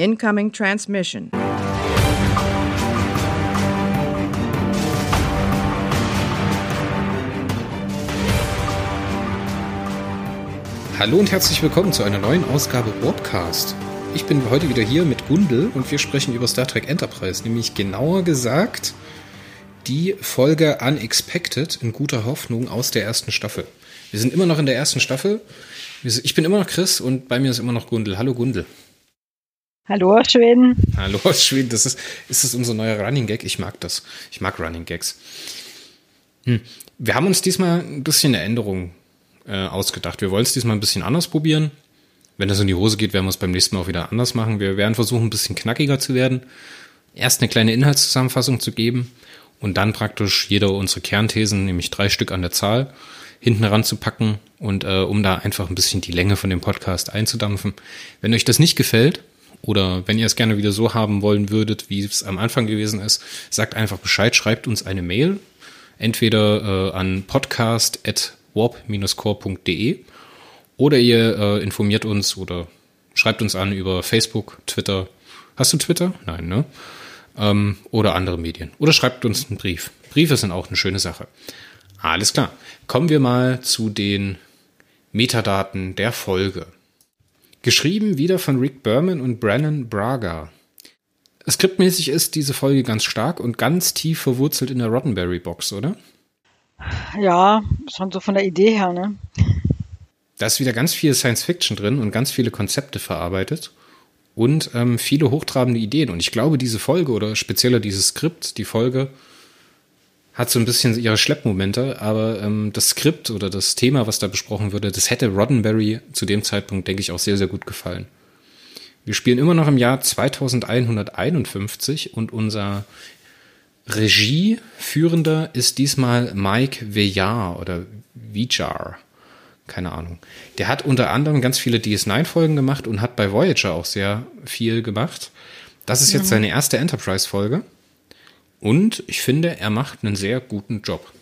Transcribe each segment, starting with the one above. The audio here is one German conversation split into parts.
Incoming transmission. Hallo und herzlich willkommen zu einer neuen Ausgabe Warpcast. Ich bin heute wieder hier mit Gundel und wir sprechen über Star Trek Enterprise, nämlich genauer gesagt die Folge Unexpected in guter Hoffnung aus der ersten Staffel. Wir sind immer noch in der ersten Staffel. Ich bin immer noch Chris und bei mir ist immer noch Gundel. Hallo Gundel. Hallo aus Schweden. Hallo aus Schweden. Das ist, ist das unser neuer Running Gag? Ich mag das. Ich mag Running Gags. Hm. Wir haben uns diesmal ein bisschen eine Änderung äh, ausgedacht. Wir wollen es diesmal ein bisschen anders probieren. Wenn das in die Hose geht, werden wir es beim nächsten Mal auch wieder anders machen. Wir werden versuchen, ein bisschen knackiger zu werden. Erst eine kleine Inhaltszusammenfassung zu geben und dann praktisch jeder unsere Kernthesen, nämlich drei Stück an der Zahl, hinten ranzupacken und äh, um da einfach ein bisschen die Länge von dem Podcast einzudampfen. Wenn euch das nicht gefällt oder wenn ihr es gerne wieder so haben wollen würdet, wie es am Anfang gewesen ist, sagt einfach Bescheid, schreibt uns eine Mail, entweder äh, an podcast@warp-core.de oder ihr äh, informiert uns oder schreibt uns an über Facebook, Twitter. Hast du Twitter? Nein, ne? ähm, oder andere Medien. Oder schreibt uns einen Brief. Briefe sind auch eine schöne Sache. Alles klar. Kommen wir mal zu den Metadaten der Folge. Geschrieben wieder von Rick Berman und Brennan Braga. Skriptmäßig ist diese Folge ganz stark und ganz tief verwurzelt in der Roddenberry Box, oder? Ja, schon so von der Idee her, ne? Da ist wieder ganz viel Science Fiction drin und ganz viele Konzepte verarbeitet und ähm, viele hochtrabende Ideen. Und ich glaube, diese Folge oder spezieller dieses Skript, die Folge, hat so ein bisschen ihre Schleppmomente, aber ähm, das Skript oder das Thema, was da besprochen würde, das hätte Roddenberry zu dem Zeitpunkt, denke ich, auch sehr, sehr gut gefallen. Wir spielen immer noch im Jahr 2151 und unser Regieführender ist diesmal Mike Vejar oder Vijar keine Ahnung. Der hat unter anderem ganz viele DS9-Folgen gemacht und hat bei Voyager auch sehr viel gemacht. Das ist jetzt mhm. seine erste Enterprise-Folge. Und ich finde, er macht einen sehr guten Job.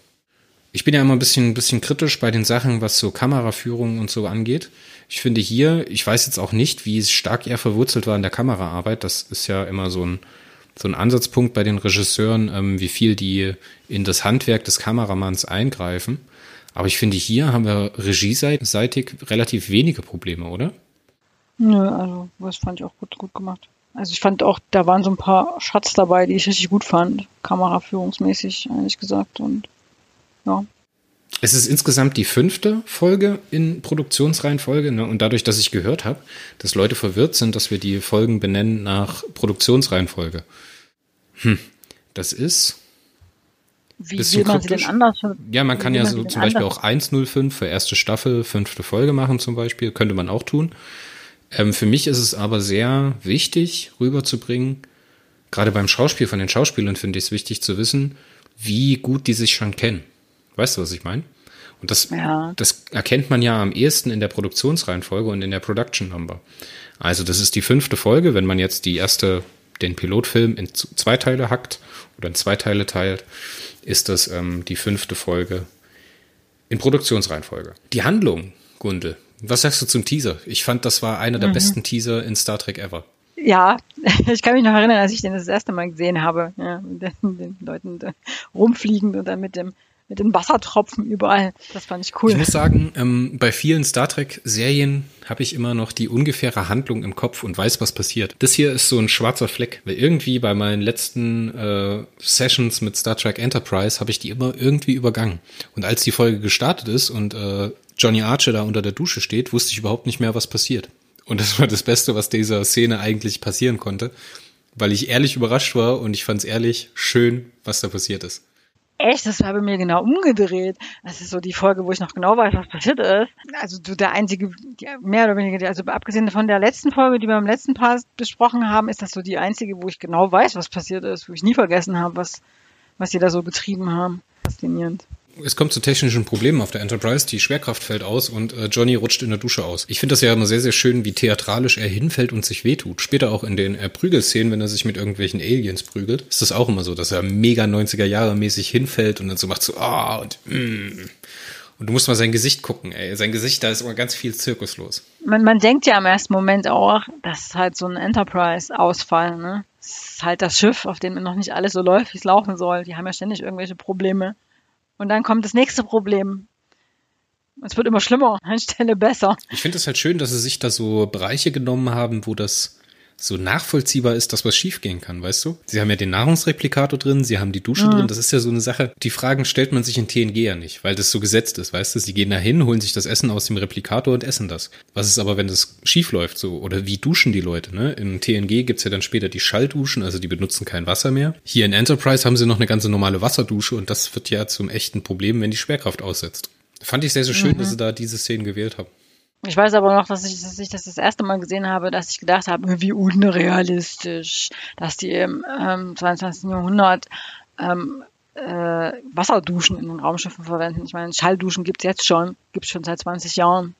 Ich bin ja immer ein bisschen, ein bisschen kritisch bei den Sachen, was so Kameraführung und so angeht. Ich finde hier, ich weiß jetzt auch nicht, wie stark er verwurzelt war in der Kameraarbeit. Das ist ja immer so ein, so ein Ansatzpunkt bei den Regisseuren, ähm, wie viel die in das Handwerk des Kameramanns eingreifen. Aber ich finde, hier haben wir regieseitig relativ wenige Probleme, oder? Nö, also das fand ich auch gut, gut gemacht. Also ich fand auch, da waren so ein paar Schatz dabei, die ich richtig gut fand, kameraführungsmäßig, ehrlich gesagt. Und ja. Es ist insgesamt die fünfte Folge in Produktionsreihenfolge. Ne? Und dadurch, dass ich gehört habe, dass Leute verwirrt sind, dass wir die Folgen benennen nach Produktionsreihenfolge. Hm, das ist wie will man sie denn anders? Ja, man kann ja so zum Beispiel anders? auch 105 für erste Staffel, fünfte Folge machen zum Beispiel, könnte man auch tun. Ähm, für mich ist es aber sehr wichtig rüberzubringen, gerade beim Schauspiel von den Schauspielern finde ich es wichtig zu wissen, wie gut die sich schon kennen. Weißt du, was ich meine? Und das, ja. das erkennt man ja am ehesten in der Produktionsreihenfolge und in der Production Number. Also das ist die fünfte Folge, wenn man jetzt die erste, den Pilotfilm in zwei Teile hackt oder in zwei Teile teilt, ist das ähm, die fünfte Folge in Produktionsreihenfolge. Die Handlung, Gundel, was sagst du zum Teaser? Ich fand, das war einer der mhm. besten Teaser in Star Trek ever. Ja, ich kann mich noch erinnern, als ich den das erste Mal gesehen habe, ja, mit den, den Leuten rumfliegend und dann mit dem mit den Wassertropfen überall. Das fand ich cool. Ich muss sagen, ähm, bei vielen Star Trek-Serien habe ich immer noch die ungefähre Handlung im Kopf und weiß, was passiert. Das hier ist so ein schwarzer Fleck, weil irgendwie bei meinen letzten äh, Sessions mit Star Trek Enterprise habe ich die immer irgendwie übergangen. Und als die Folge gestartet ist und äh, Johnny Archer da unter der Dusche steht, wusste ich überhaupt nicht mehr, was passiert. Und das war das Beste, was dieser Szene eigentlich passieren konnte, weil ich ehrlich überrascht war und ich fand es ehrlich schön, was da passiert ist. Echt, das war bei mir genau umgedreht. Das ist so die Folge, wo ich noch genau weiß, was passiert ist. Also du der einzige, mehr oder weniger, also abgesehen von der letzten Folge, die wir im letzten Part besprochen haben, ist das so die einzige, wo ich genau weiß, was passiert ist, wo ich nie vergessen habe, was, was sie da so getrieben haben. Faszinierend es kommt zu technischen Problemen auf der Enterprise, die Schwerkraft fällt aus und äh, Johnny rutscht in der Dusche aus. Ich finde das ja immer sehr, sehr schön, wie theatralisch er hinfällt und sich wehtut. Später auch in den äh, Prügelszenen, wenn er sich mit irgendwelchen Aliens prügelt, ist das auch immer so, dass er mega 90er Jahre mäßig hinfällt und dann so macht so, ah, oh, und mm. Und du musst mal sein Gesicht gucken, ey. Sein Gesicht, da ist immer ganz viel Zirkus los. Man, man denkt ja im ersten Moment auch, das ist halt so ein Enterprise-Ausfall, ne? Das ist halt das Schiff, auf dem noch nicht alles so läuft, wie es laufen soll. Die haben ja ständig irgendwelche Probleme. Und dann kommt das nächste Problem. Es wird immer schlimmer, anstelle besser. Ich finde es halt schön, dass sie sich da so Bereiche genommen haben, wo das so nachvollziehbar ist, dass was schiefgehen kann, weißt du? Sie haben ja den Nahrungsreplikator drin, sie haben die Dusche mhm. drin, das ist ja so eine Sache. Die Fragen stellt man sich in TNG ja nicht, weil das so gesetzt ist, weißt du? Sie gehen da hin, holen sich das Essen aus dem Replikator und essen das. Was ist aber, wenn das schief läuft, so? Oder wie duschen die Leute, ne? In TNG gibt's ja dann später die Schallduschen, also die benutzen kein Wasser mehr. Hier in Enterprise haben sie noch eine ganze normale Wasserdusche und das wird ja zum echten Problem, wenn die Schwerkraft aussetzt. Fand ich sehr, sehr schön, mhm. dass sie da diese Szenen gewählt haben. Ich weiß aber noch, dass ich, dass ich das das erste Mal gesehen habe, dass ich gedacht habe, wie unrealistisch, dass die im ähm, 22. Jahrhundert ähm, äh, Wasserduschen in den Raumschiffen verwenden. Ich meine, Schallduschen gibt's jetzt schon, gibt's schon seit 20 Jahren.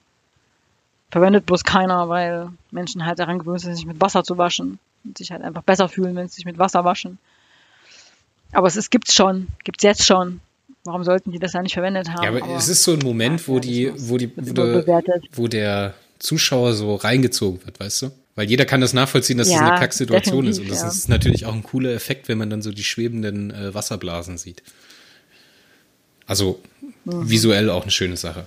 Verwendet bloß keiner, weil Menschen halt daran gewöhnt sind, sich mit Wasser zu waschen und sich halt einfach besser fühlen, wenn sie sich mit Wasser waschen. Aber es ist, gibt's schon, gibt's jetzt schon. Warum sollten die das ja nicht verwendet haben? Ja, aber, aber es ist so ein Moment, wo die, wo die, wo, der, wo der Zuschauer so reingezogen wird, weißt du? Weil jeder kann das nachvollziehen, dass ja, das eine Kacksituation ist. Und das ja. ist natürlich auch ein cooler Effekt, wenn man dann so die schwebenden äh, Wasserblasen sieht. Also mhm. visuell auch eine schöne Sache.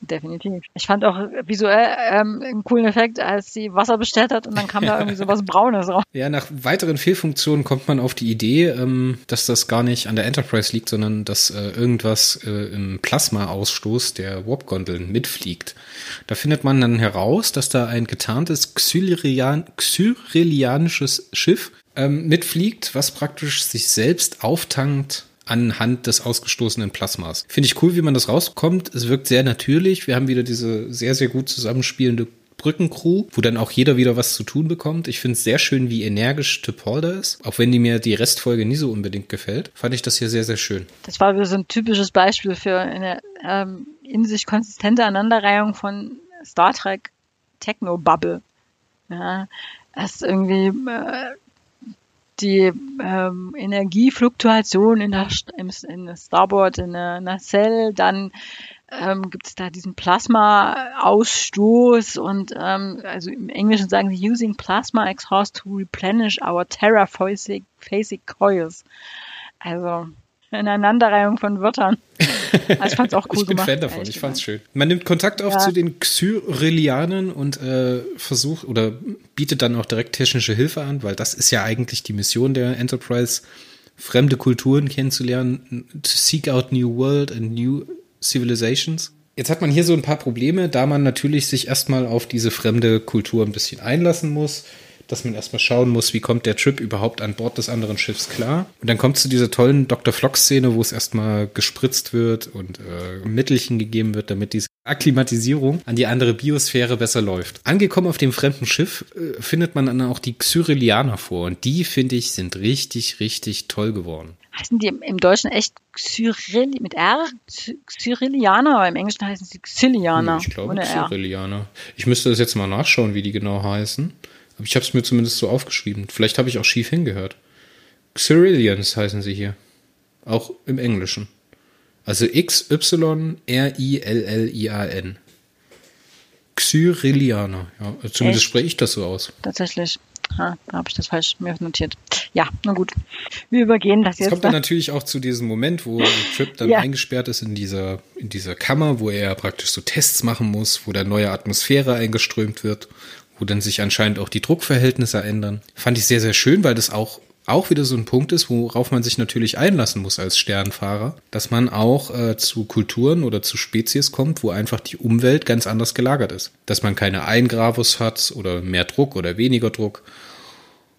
Definitiv. Ich fand auch visuell ähm, einen coolen Effekt, als sie Wasser bestellt hat und dann kam da irgendwie so was Braunes raus. Ja, nach weiteren Fehlfunktionen kommt man auf die Idee, ähm, dass das gar nicht an der Enterprise liegt, sondern dass äh, irgendwas äh, im Plasma-Ausstoß der Warp-Gondeln mitfliegt. Da findet man dann heraus, dass da ein getarntes Xylirian Xyrilianisches Schiff ähm, mitfliegt, was praktisch sich selbst auftankt anhand des ausgestoßenen Plasmas. Finde ich cool, wie man das rauskommt. Es wirkt sehr natürlich. Wir haben wieder diese sehr, sehr gut zusammenspielende Brückencrew, wo dann auch jeder wieder was zu tun bekommt. Ich finde es sehr schön, wie energisch Tipolda ist. Auch wenn die mir die Restfolge nie so unbedingt gefällt, fand ich das hier sehr, sehr schön. Das war wieder so ein typisches Beispiel für eine ähm, in sich konsistente Aneinanderreihung von Star Trek Techno-Bubble. Ja, das ist irgendwie äh, die ähm, Energiefluktuation in der, im, in der Starboard, in der Nacelle, dann ähm, gibt es da diesen Plasma-Ausstoß und ähm, also im Englischen sagen sie using plasma exhaust to replenish our terraphasic coils. Also eine Aneinanderreihung von Wörtern. Also ich fand's auch cool Ich bin gemacht, Fan davon, ich fand's schön. Man nimmt Kontakt auf ja. zu den Xyrilianern und äh, versucht oder bietet dann auch direkt technische Hilfe an, weil das ist ja eigentlich die Mission der Enterprise, fremde Kulturen kennenzulernen, to seek out new world and new civilizations. Jetzt hat man hier so ein paar Probleme, da man natürlich sich erstmal auf diese fremde Kultur ein bisschen einlassen muss dass man erstmal schauen muss, wie kommt der Trip überhaupt an Bord des anderen Schiffs klar. Und dann kommt zu dieser tollen Dr. Flock-Szene, wo es erstmal gespritzt wird und äh, Mittelchen gegeben wird, damit diese Akklimatisierung an die andere Biosphäre besser läuft. Angekommen auf dem fremden Schiff äh, findet man dann auch die Xyrilianer vor und die, finde ich, sind richtig, richtig toll geworden. Heißen die im Deutschen echt Xyrill mit R? Xyrilianer, aber im Englischen heißen sie Xylianer. Ich glaube Xyrilianer. Ich müsste das jetzt mal nachschauen, wie die genau heißen. Ich habe es mir zumindest so aufgeschrieben. Vielleicht habe ich auch schief hingehört. Xyrillians heißen sie hier. Auch im Englischen. Also X-Y-R-I-L-L-I-A-N. Xyrillianer. Ja, zumindest spreche ich das so aus. Tatsächlich. Ha, da habe ich das falsch mir notiert. Ja, na gut. Wir übergehen das jetzt. Es kommt dann natürlich auch zu diesem Moment, wo Trip dann ja. eingesperrt ist in dieser, in dieser Kammer, wo er praktisch so Tests machen muss, wo da neue Atmosphäre eingeströmt wird wo dann sich anscheinend auch die Druckverhältnisse ändern. Fand ich sehr, sehr schön, weil das auch auch wieder so ein Punkt ist, worauf man sich natürlich einlassen muss als Sternfahrer, dass man auch äh, zu Kulturen oder zu Spezies kommt, wo einfach die Umwelt ganz anders gelagert ist. Dass man keine Eingravus hat oder mehr Druck oder weniger Druck.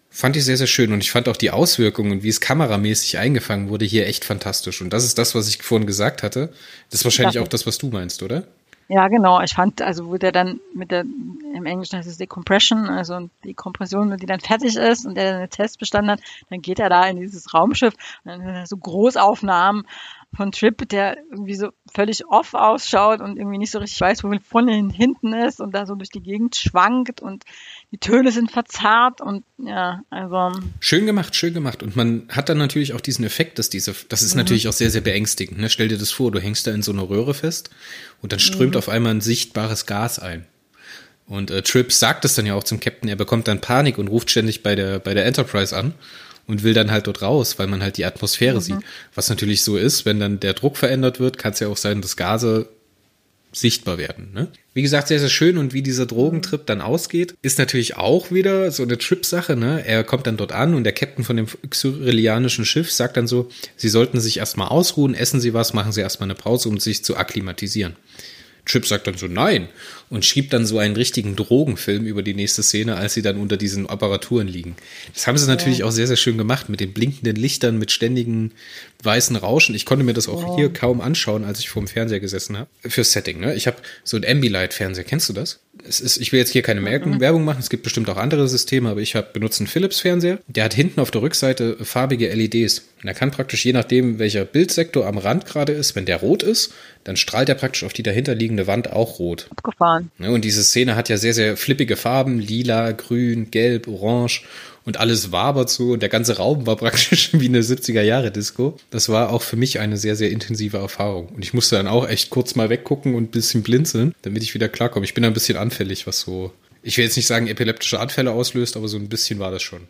Fand ich sehr, sehr schön und ich fand auch die Auswirkungen, wie es kameramäßig eingefangen wurde, hier echt fantastisch. Und das ist das, was ich vorhin gesagt hatte. Das ist wahrscheinlich auch das, was du meinst, oder? Ja, genau. Ich fand, also wo der dann mit der, im Englischen heißt es Decompression, also die Kompression, die dann fertig ist und der dann den Test bestanden hat, dann geht er da in dieses Raumschiff und dann so Großaufnahmen von Trip, der irgendwie so völlig off ausschaut und irgendwie nicht so richtig weiß, wo vorne hinten ist und da so durch die Gegend schwankt und die Töne sind verzerrt und ja, also. Schön gemacht, schön gemacht. Und man hat dann natürlich auch diesen Effekt, dass diese, das ist mhm. natürlich auch sehr, sehr beängstigend. Ne? Stell dir das vor, du hängst da in so einer Röhre fest und dann strömt mhm. auf einmal ein sichtbares Gas ein. Und äh, Tripp sagt es dann ja auch zum Captain, er bekommt dann Panik und ruft ständig bei der, bei der Enterprise an und will dann halt dort raus, weil man halt die Atmosphäre mhm. sieht. Was natürlich so ist, wenn dann der Druck verändert wird, kann es ja auch sein, dass Gase sichtbar werden. Ne? Wie gesagt, sehr, sehr schön und wie dieser Drogentrip dann ausgeht, ist natürlich auch wieder so eine Trip-Sache. Ne? Er kommt dann dort an und der Captain von dem xyrillianischen Schiff sagt dann so, sie sollten sich erstmal ausruhen, essen sie was, machen sie erstmal eine Pause, um sich zu akklimatisieren. Chip sagt dann so nein und schiebt dann so einen richtigen Drogenfilm über die nächste Szene, als sie dann unter diesen Apparaturen liegen. Das haben sie natürlich ja. auch sehr, sehr schön gemacht mit den blinkenden Lichtern, mit ständigen weißen Rauschen. Ich konnte mir das auch ja. hier kaum anschauen, als ich vor dem Fernseher gesessen habe. Fürs Setting, ne? Ich habe so ein Ambilight-Fernseher. Kennst du das? Es ist, ich will jetzt hier keine mhm. Werbung machen. Es gibt bestimmt auch andere Systeme, aber ich habe benutzt einen Philips-Fernseher. Der hat hinten auf der Rückseite farbige LEDs. Und er kann praktisch je nachdem, welcher Bildsektor am Rand gerade ist, wenn der rot ist, dann strahlt er praktisch auf die dahinterliegende Wand auch rot. Abgefahren. Ne? Und diese Szene hat ja sehr, sehr flippige Farben. Lila, grün, gelb, orange und alles wabert so und der ganze Raum war praktisch wie eine 70er Jahre Disco. Das war auch für mich eine sehr, sehr intensive Erfahrung. Und ich musste dann auch echt kurz mal weggucken und ein bisschen blinzeln, damit ich wieder klarkomme. Ich bin ein bisschen anfällig, was so, ich will jetzt nicht sagen epileptische Anfälle auslöst, aber so ein bisschen war das schon.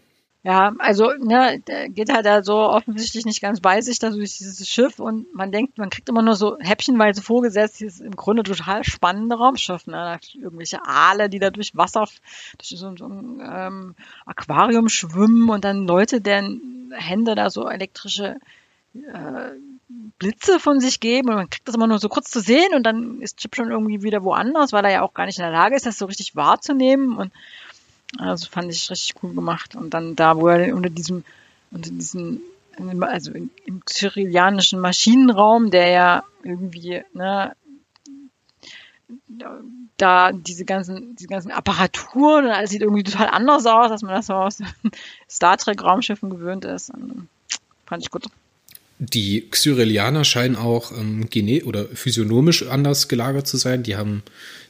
Ja, also ne, geht halt da so offensichtlich nicht ganz bei sich da durch dieses Schiff und man denkt, man kriegt immer nur so häppchenweise vorgesetzt, dieses im Grunde total spannende Raumschiff, ne? Irgendwelche Aale, die da durch Wasser, durch so, so ein ähm, Aquarium schwimmen und dann Leute, deren Hände da so elektrische äh, Blitze von sich geben und man kriegt das immer nur so kurz zu sehen und dann ist Chip schon irgendwie wieder woanders, weil er ja auch gar nicht in der Lage ist, das so richtig wahrzunehmen und also fand ich richtig cool gemacht. Und dann da, wo er unter diesem, unter diesem, also im cyrillianischen Maschinenraum, der ja irgendwie, ne, da diese ganzen, diese ganzen Apparaturen und alles sieht irgendwie total anders aus, als man das so aus Star Trek Raumschiffen gewöhnt ist. Und fand ich gut. Die Xyrillianer scheinen auch ähm, gene oder physiognomisch anders gelagert zu sein. Die haben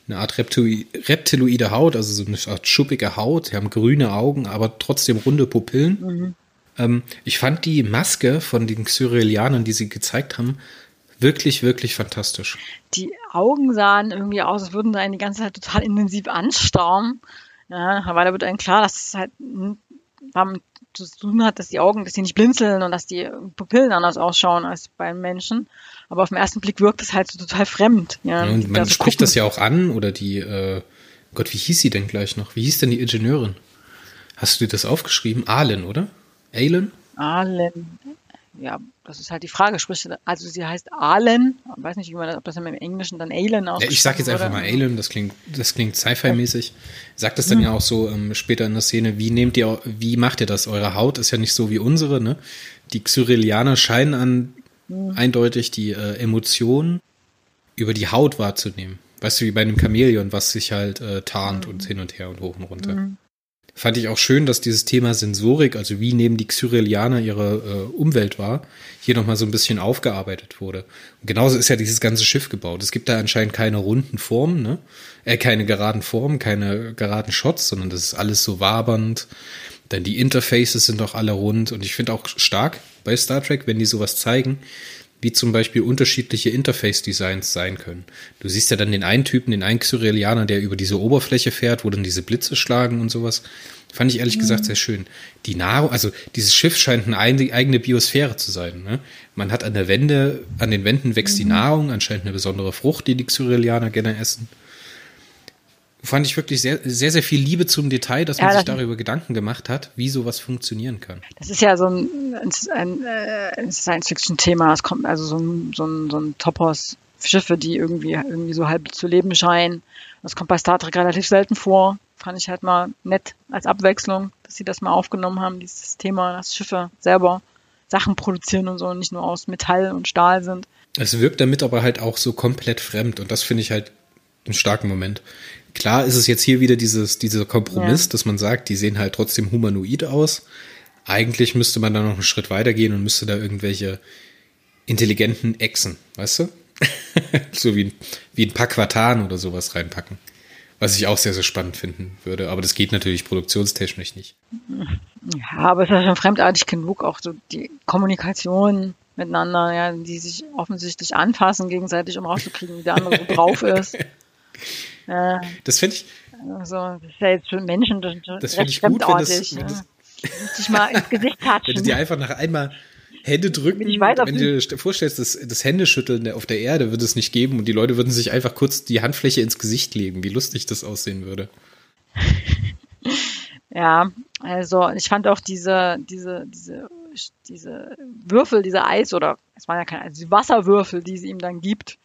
eine Art reptiloide Haut, also so eine Art schuppige Haut. Sie haben grüne Augen, aber trotzdem runde Pupillen. Mhm. Ähm, ich fand die Maske von den Xyrillianern, die sie gezeigt haben, wirklich, wirklich fantastisch. Die Augen sahen irgendwie aus, als würden sie einen die ganze Zeit total intensiv anstarren. Ja, aber da wird einem klar, dass es halt damit zu tun hat, dass die Augen, dass die nicht blinzeln und dass die Pupillen anders ausschauen als beim Menschen. Aber auf den ersten Blick wirkt es halt so total fremd. Ja, und man spricht gucken. das ja auch an oder die, äh, Gott, wie hieß sie denn gleich noch? Wie hieß denn die Ingenieurin? Hast du dir das aufgeschrieben? Ahlen, oder? Ahlen? Ahlen. Ja, das ist halt die Frage. Sprich, also sie heißt Ahlen. Ich weiß nicht, wie man das, ob das im Englischen dann Ahlen ausspricht. Ja, ich sag jetzt einfach mal Ahlen, das klingt, das klingt Sci-Fi-mäßig. Sagt das dann hm. ja auch so ähm, später in der Szene, wie nehmt ihr, wie macht ihr das? Eure Haut ist ja nicht so wie unsere, ne? Die Xyrillianer scheinen an mhm. eindeutig die äh, Emotionen über die Haut wahrzunehmen. Weißt du, wie bei einem Chamäleon, was sich halt äh, tarnt mhm. und hin und her und hoch und runter. Fand ich auch schön, dass dieses Thema Sensorik, also wie nehmen die Xyrillianer ihre äh, Umwelt wahr, hier nochmal so ein bisschen aufgearbeitet wurde. Und genauso ist ja dieses ganze Schiff gebaut. Es gibt da anscheinend keine runden Formen, ne? Äh, keine geraden Formen, keine geraden Shots, sondern das ist alles so wabernd. Denn die Interfaces sind auch alle rund und ich finde auch stark bei Star Trek, wenn die sowas zeigen, wie zum Beispiel unterschiedliche Interface-Designs sein können. Du siehst ja dann den einen Typen, den einen Xyrillianer, der über diese Oberfläche fährt, wo dann diese Blitze schlagen und sowas. Fand ich ehrlich mhm. gesagt sehr schön. Die Nahrung, also dieses Schiff scheint eine eigene Biosphäre zu sein. Ne? Man hat an der Wände, an den Wänden wächst mhm. die Nahrung, anscheinend eine besondere Frucht, die die Xyrillianer gerne essen fand ich wirklich sehr, sehr, sehr viel Liebe zum Detail, dass man ja, das sich darüber Gedanken gemacht hat, wie sowas funktionieren kann. Das ist ja so ein, ein, ein Science-Fiction-Thema. Es kommt also so ein, so ein, so ein Topos Schiffe, die irgendwie, irgendwie so halb zu leben scheinen. Das kommt bei Star Trek relativ selten vor. Fand ich halt mal nett als Abwechslung, dass sie das mal aufgenommen haben, dieses Thema, dass Schiffe selber Sachen produzieren und so und nicht nur aus Metall und Stahl sind. Es wirkt damit aber halt auch so komplett fremd und das finde ich halt einen starken Moment. Klar ist es jetzt hier wieder dieses, dieser Kompromiss, ja. dass man sagt, die sehen halt trotzdem humanoid aus. Eigentlich müsste man da noch einen Schritt weiter gehen und müsste da irgendwelche intelligenten Echsen, weißt du? so wie, wie ein paar Quartan oder sowas reinpacken. Was ich auch sehr, sehr spannend finden würde. Aber das geht natürlich produktionstechnisch nicht. Ja, aber es ist ja schon fremdartig genug, auch so die Kommunikation miteinander, ja, die sich offensichtlich anfassen gegenseitig, um rauszukriegen, wie der andere so drauf ist. Das finde ich. Also, das ist ja jetzt für Menschen das, das finde ich gut, wenn das, wenn das dich mal ins Gesicht touchen. Wenn du dir einfach nach einmal Hände drücken, wenn du dir vorstellst, das, das Händeschütteln auf der Erde würde es nicht geben und die Leute würden sich einfach kurz die Handfläche ins Gesicht legen, wie lustig das aussehen würde. ja, also ich fand auch diese, diese, diese, diese Würfel, diese Eis oder es waren ja keine, die Wasserwürfel, die sie ihm dann gibt,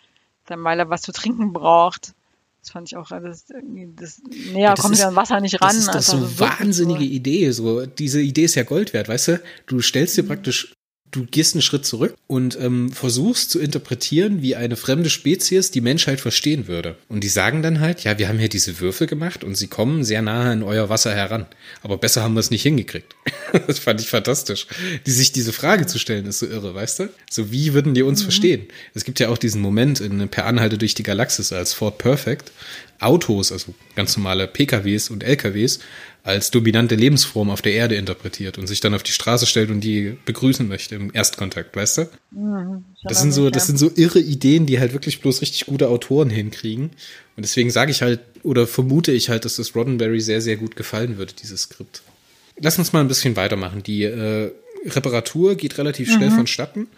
dann weil er was zu trinken braucht. Das fand ich auch, das, das näher ja, kommt ja an Wasser nicht ran. Das ist doch so eine wahnsinnige so. Idee. So, diese Idee ist ja Gold wert, weißt du? Du stellst dir mhm. praktisch du gehst einen Schritt zurück und ähm, versuchst zu interpretieren, wie eine fremde Spezies die Menschheit verstehen würde. Und die sagen dann halt, ja, wir haben hier diese Würfel gemacht und sie kommen sehr nahe an euer Wasser heran. Aber besser haben wir es nicht hingekriegt. das fand ich fantastisch. Die sich diese Frage zu stellen, ist so irre, weißt du? So, wie würden die uns mhm. verstehen? Es gibt ja auch diesen Moment in Per Anhalte durch die Galaxis als Ford Perfect, Autos, also ganz normale PKWs und LKWs, als dominante Lebensform auf der Erde interpretiert und sich dann auf die Straße stellt und die begrüßen möchte im Erstkontakt, weißt du? Mhm, das sind so, das sind so irre Ideen, die halt wirklich bloß richtig gute Autoren hinkriegen. Und deswegen sage ich halt oder vermute ich halt, dass das Roddenberry sehr, sehr gut gefallen würde, dieses Skript. Lass uns mal ein bisschen weitermachen. Die äh, Reparatur geht relativ schnell mhm. vonstatten,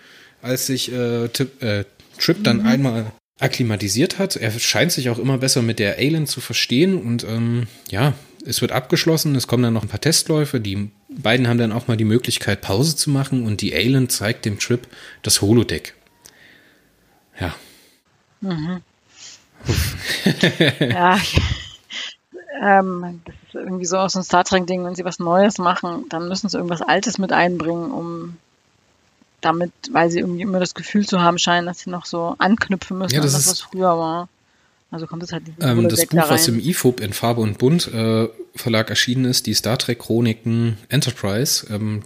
als sich äh, Tip, äh, Trip dann mhm. einmal akklimatisiert hat. Er scheint sich auch immer besser mit der Alien zu verstehen und ähm, ja, es wird abgeschlossen, es kommen dann noch ein paar Testläufe. Die beiden haben dann auch mal die Möglichkeit, Pause zu machen und die Alan zeigt dem Trip das Holodeck. Ja. Mhm. ja. ähm, das ist irgendwie so aus ein Star Trek-Ding, wenn sie was Neues machen, dann müssen sie irgendwas Altes mit einbringen, um damit, weil sie irgendwie immer das Gefühl zu haben scheinen, dass sie noch so anknüpfen müssen ja, das an das, was früher war. Also kommt es halt ähm, Das Buch, da was im IFOP in Farbe und Bunt äh, Verlag erschienen ist, die Star Trek Chroniken Enterprise, ähm,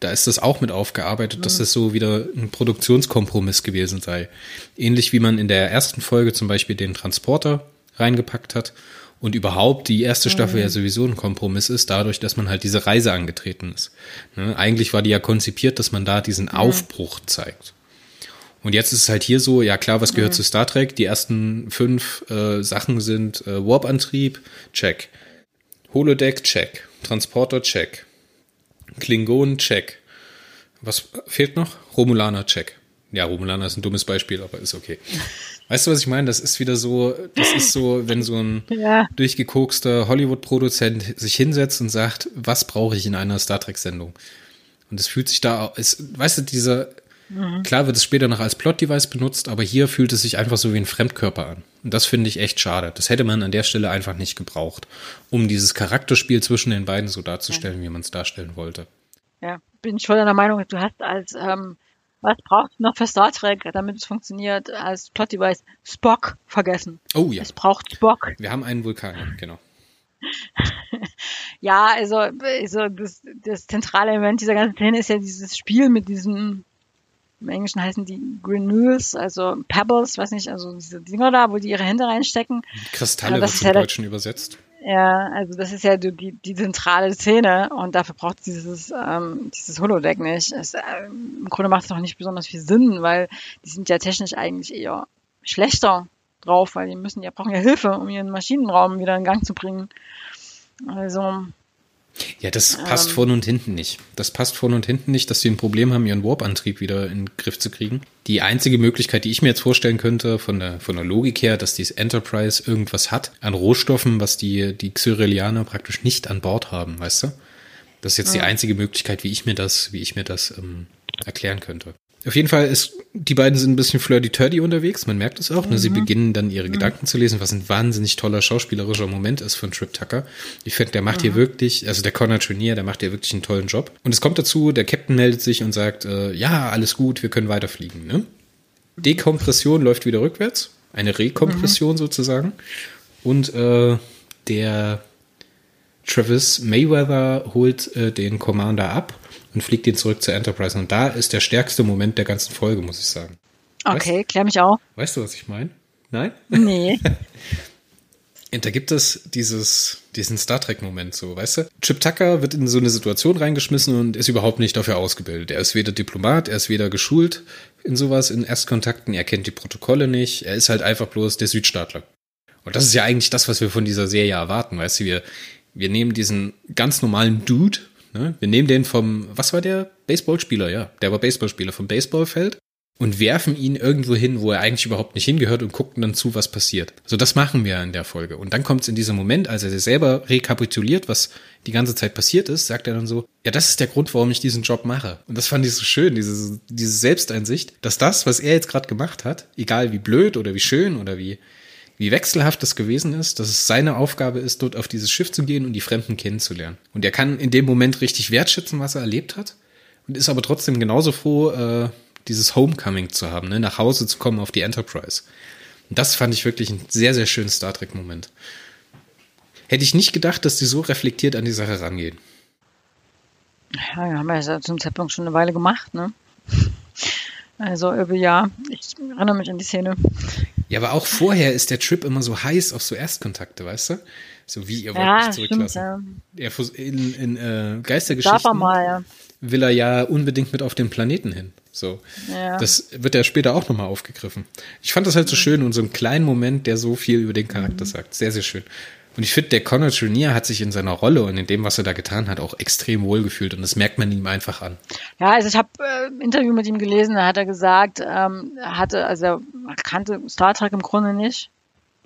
da ist das auch mit aufgearbeitet, mhm. dass das so wieder ein Produktionskompromiss gewesen sei. Ähnlich wie man in der ersten Folge zum Beispiel den Transporter reingepackt hat und überhaupt die erste Staffel mhm. ja sowieso ein Kompromiss ist, dadurch, dass man halt diese Reise angetreten ist. Ne? Eigentlich war die ja konzipiert, dass man da diesen mhm. Aufbruch zeigt. Und jetzt ist es halt hier so, ja klar, was gehört mhm. zu Star Trek? Die ersten fünf äh, Sachen sind äh, Warp-Antrieb, check. Holodeck, check. Transporter, check. Klingon, check. Was fehlt noch? Romulaner, check. Ja, Romulaner ist ein dummes Beispiel, aber ist okay. Weißt du, was ich meine? Das ist wieder so, das ist so, wenn so ein ja. durchgekokster Hollywood-Produzent sich hinsetzt und sagt, was brauche ich in einer Star Trek-Sendung? Und es fühlt sich da, ist, weißt du, dieser Mhm. Klar wird es später noch als Plot-Device benutzt, aber hier fühlt es sich einfach so wie ein Fremdkörper an. Und das finde ich echt schade. Das hätte man an der Stelle einfach nicht gebraucht, um dieses Charakterspiel zwischen den beiden so darzustellen, ja. wie man es darstellen wollte. Ja, bin ich voll der Meinung, du hast als, ähm, was brauchst du noch für Star Trek, damit es funktioniert, als Plot-Device Spock vergessen. Oh ja. Es braucht Spock. Wir haben einen Vulkan, genau. ja, also, also das, das zentrale Element dieser ganzen Szene ist ja dieses Spiel mit diesem im Englischen heißen die Granules, also Pebbles, weiß nicht, also diese Dinger da, wo die ihre Hände reinstecken. Kristalle das wird zum ja Deutschen das, übersetzt. Ja, also das ist ja die, die, zentrale Szene und dafür braucht dieses, ähm, dieses Holodeck nicht. Es, äh, Im Grunde macht es auch nicht besonders viel Sinn, weil die sind ja technisch eigentlich eher schlechter drauf, weil die müssen ja brauchen ja Hilfe, um ihren Maschinenraum wieder in Gang zu bringen. Also ja, das passt ähm, vorne und hinten nicht. Das passt vorne und hinten nicht, dass sie ein Problem haben, ihren Warp-Antrieb wieder in den Griff zu kriegen. Die einzige Möglichkeit, die ich mir jetzt vorstellen könnte, von der, von der Logik her, dass dieses Enterprise irgendwas hat an Rohstoffen, was die, die Xyrelianer praktisch nicht an Bord haben, weißt du? Das ist jetzt ja. die einzige Möglichkeit, wie ich mir das, wie ich mir das ähm, erklären könnte. Auf jeden Fall ist, die beiden sind ein bisschen flirty-turdy unterwegs, man merkt es auch. Mhm. Ne? Sie mhm. beginnen dann ihre mhm. Gedanken zu lesen, was ein wahnsinnig toller schauspielerischer Moment ist von Trip Tucker. Ich finde, der macht mhm. hier wirklich, also der Connor Trenier, der macht hier wirklich einen tollen Job. Und es kommt dazu, der Captain meldet sich und sagt, äh, ja, alles gut, wir können weiterfliegen. Ne? Dekompression läuft wieder rückwärts, eine Rekompression mhm. sozusagen. Und äh, der Travis Mayweather holt äh, den Commander ab und fliegt ihn zurück zur Enterprise. Und da ist der stärkste Moment der ganzen Folge, muss ich sagen. Okay, weißt, klär mich auch. Weißt du, was ich meine? Nein? Nee. Und da gibt es dieses, diesen Star Trek-Moment so, weißt du? Chip Tucker wird in so eine Situation reingeschmissen und ist überhaupt nicht dafür ausgebildet. Er ist weder Diplomat, er ist weder geschult in sowas, in Erstkontakten, er kennt die Protokolle nicht, er ist halt einfach bloß der Südstaatler. Und das ist ja eigentlich das, was wir von dieser Serie erwarten, weißt du? Wir, wir nehmen diesen ganz normalen Dude, ne? Wir nehmen den vom, was war der? Baseballspieler, ja. Der war Baseballspieler vom Baseballfeld und werfen ihn irgendwo hin, wo er eigentlich überhaupt nicht hingehört und gucken dann zu, was passiert. So, das machen wir in der Folge. Und dann kommt es in diesem Moment, als er selber rekapituliert, was die ganze Zeit passiert ist, sagt er dann so, ja, das ist der Grund, warum ich diesen Job mache. Und das fand ich so schön, diese, diese Selbsteinsicht, dass das, was er jetzt gerade gemacht hat, egal wie blöd oder wie schön oder wie, wie wechselhaft das gewesen ist, dass es seine Aufgabe ist, dort auf dieses Schiff zu gehen und die Fremden kennenzulernen. Und er kann in dem Moment richtig wertschätzen, was er erlebt hat und ist aber trotzdem genauso froh, äh, dieses Homecoming zu haben, ne? nach Hause zu kommen auf die Enterprise. Und das fand ich wirklich einen sehr, sehr schönen Star Trek-Moment. Hätte ich nicht gedacht, dass die so reflektiert an die Sache rangehen. Ja, wir haben ja zum Zeitpunkt schon eine Weile gemacht, ne? Also, ja, ich erinnere mich an die Szene. Ja, aber auch vorher ist der Trip immer so heiß auf so Erstkontakte, weißt du? So wie ihr wollt ja, mich zurücklassen. Stimmt, ja. In, in äh, Geistergeschichten er mal, ja. will er ja unbedingt mit auf den Planeten hin. So. Ja. Das wird ja später auch nochmal aufgegriffen. Ich fand das halt so schön und so einen kleinen Moment, der so viel über den Charakter mhm. sagt. Sehr, sehr schön. Und ich finde, der Conor Trenier hat sich in seiner Rolle und in dem, was er da getan hat, auch extrem wohlgefühlt und das merkt man ihm einfach an. Ja, also ich habe äh, ein Interview mit ihm gelesen, da hat er gesagt, ähm, er hatte, also er kannte Star Trek im Grunde nicht,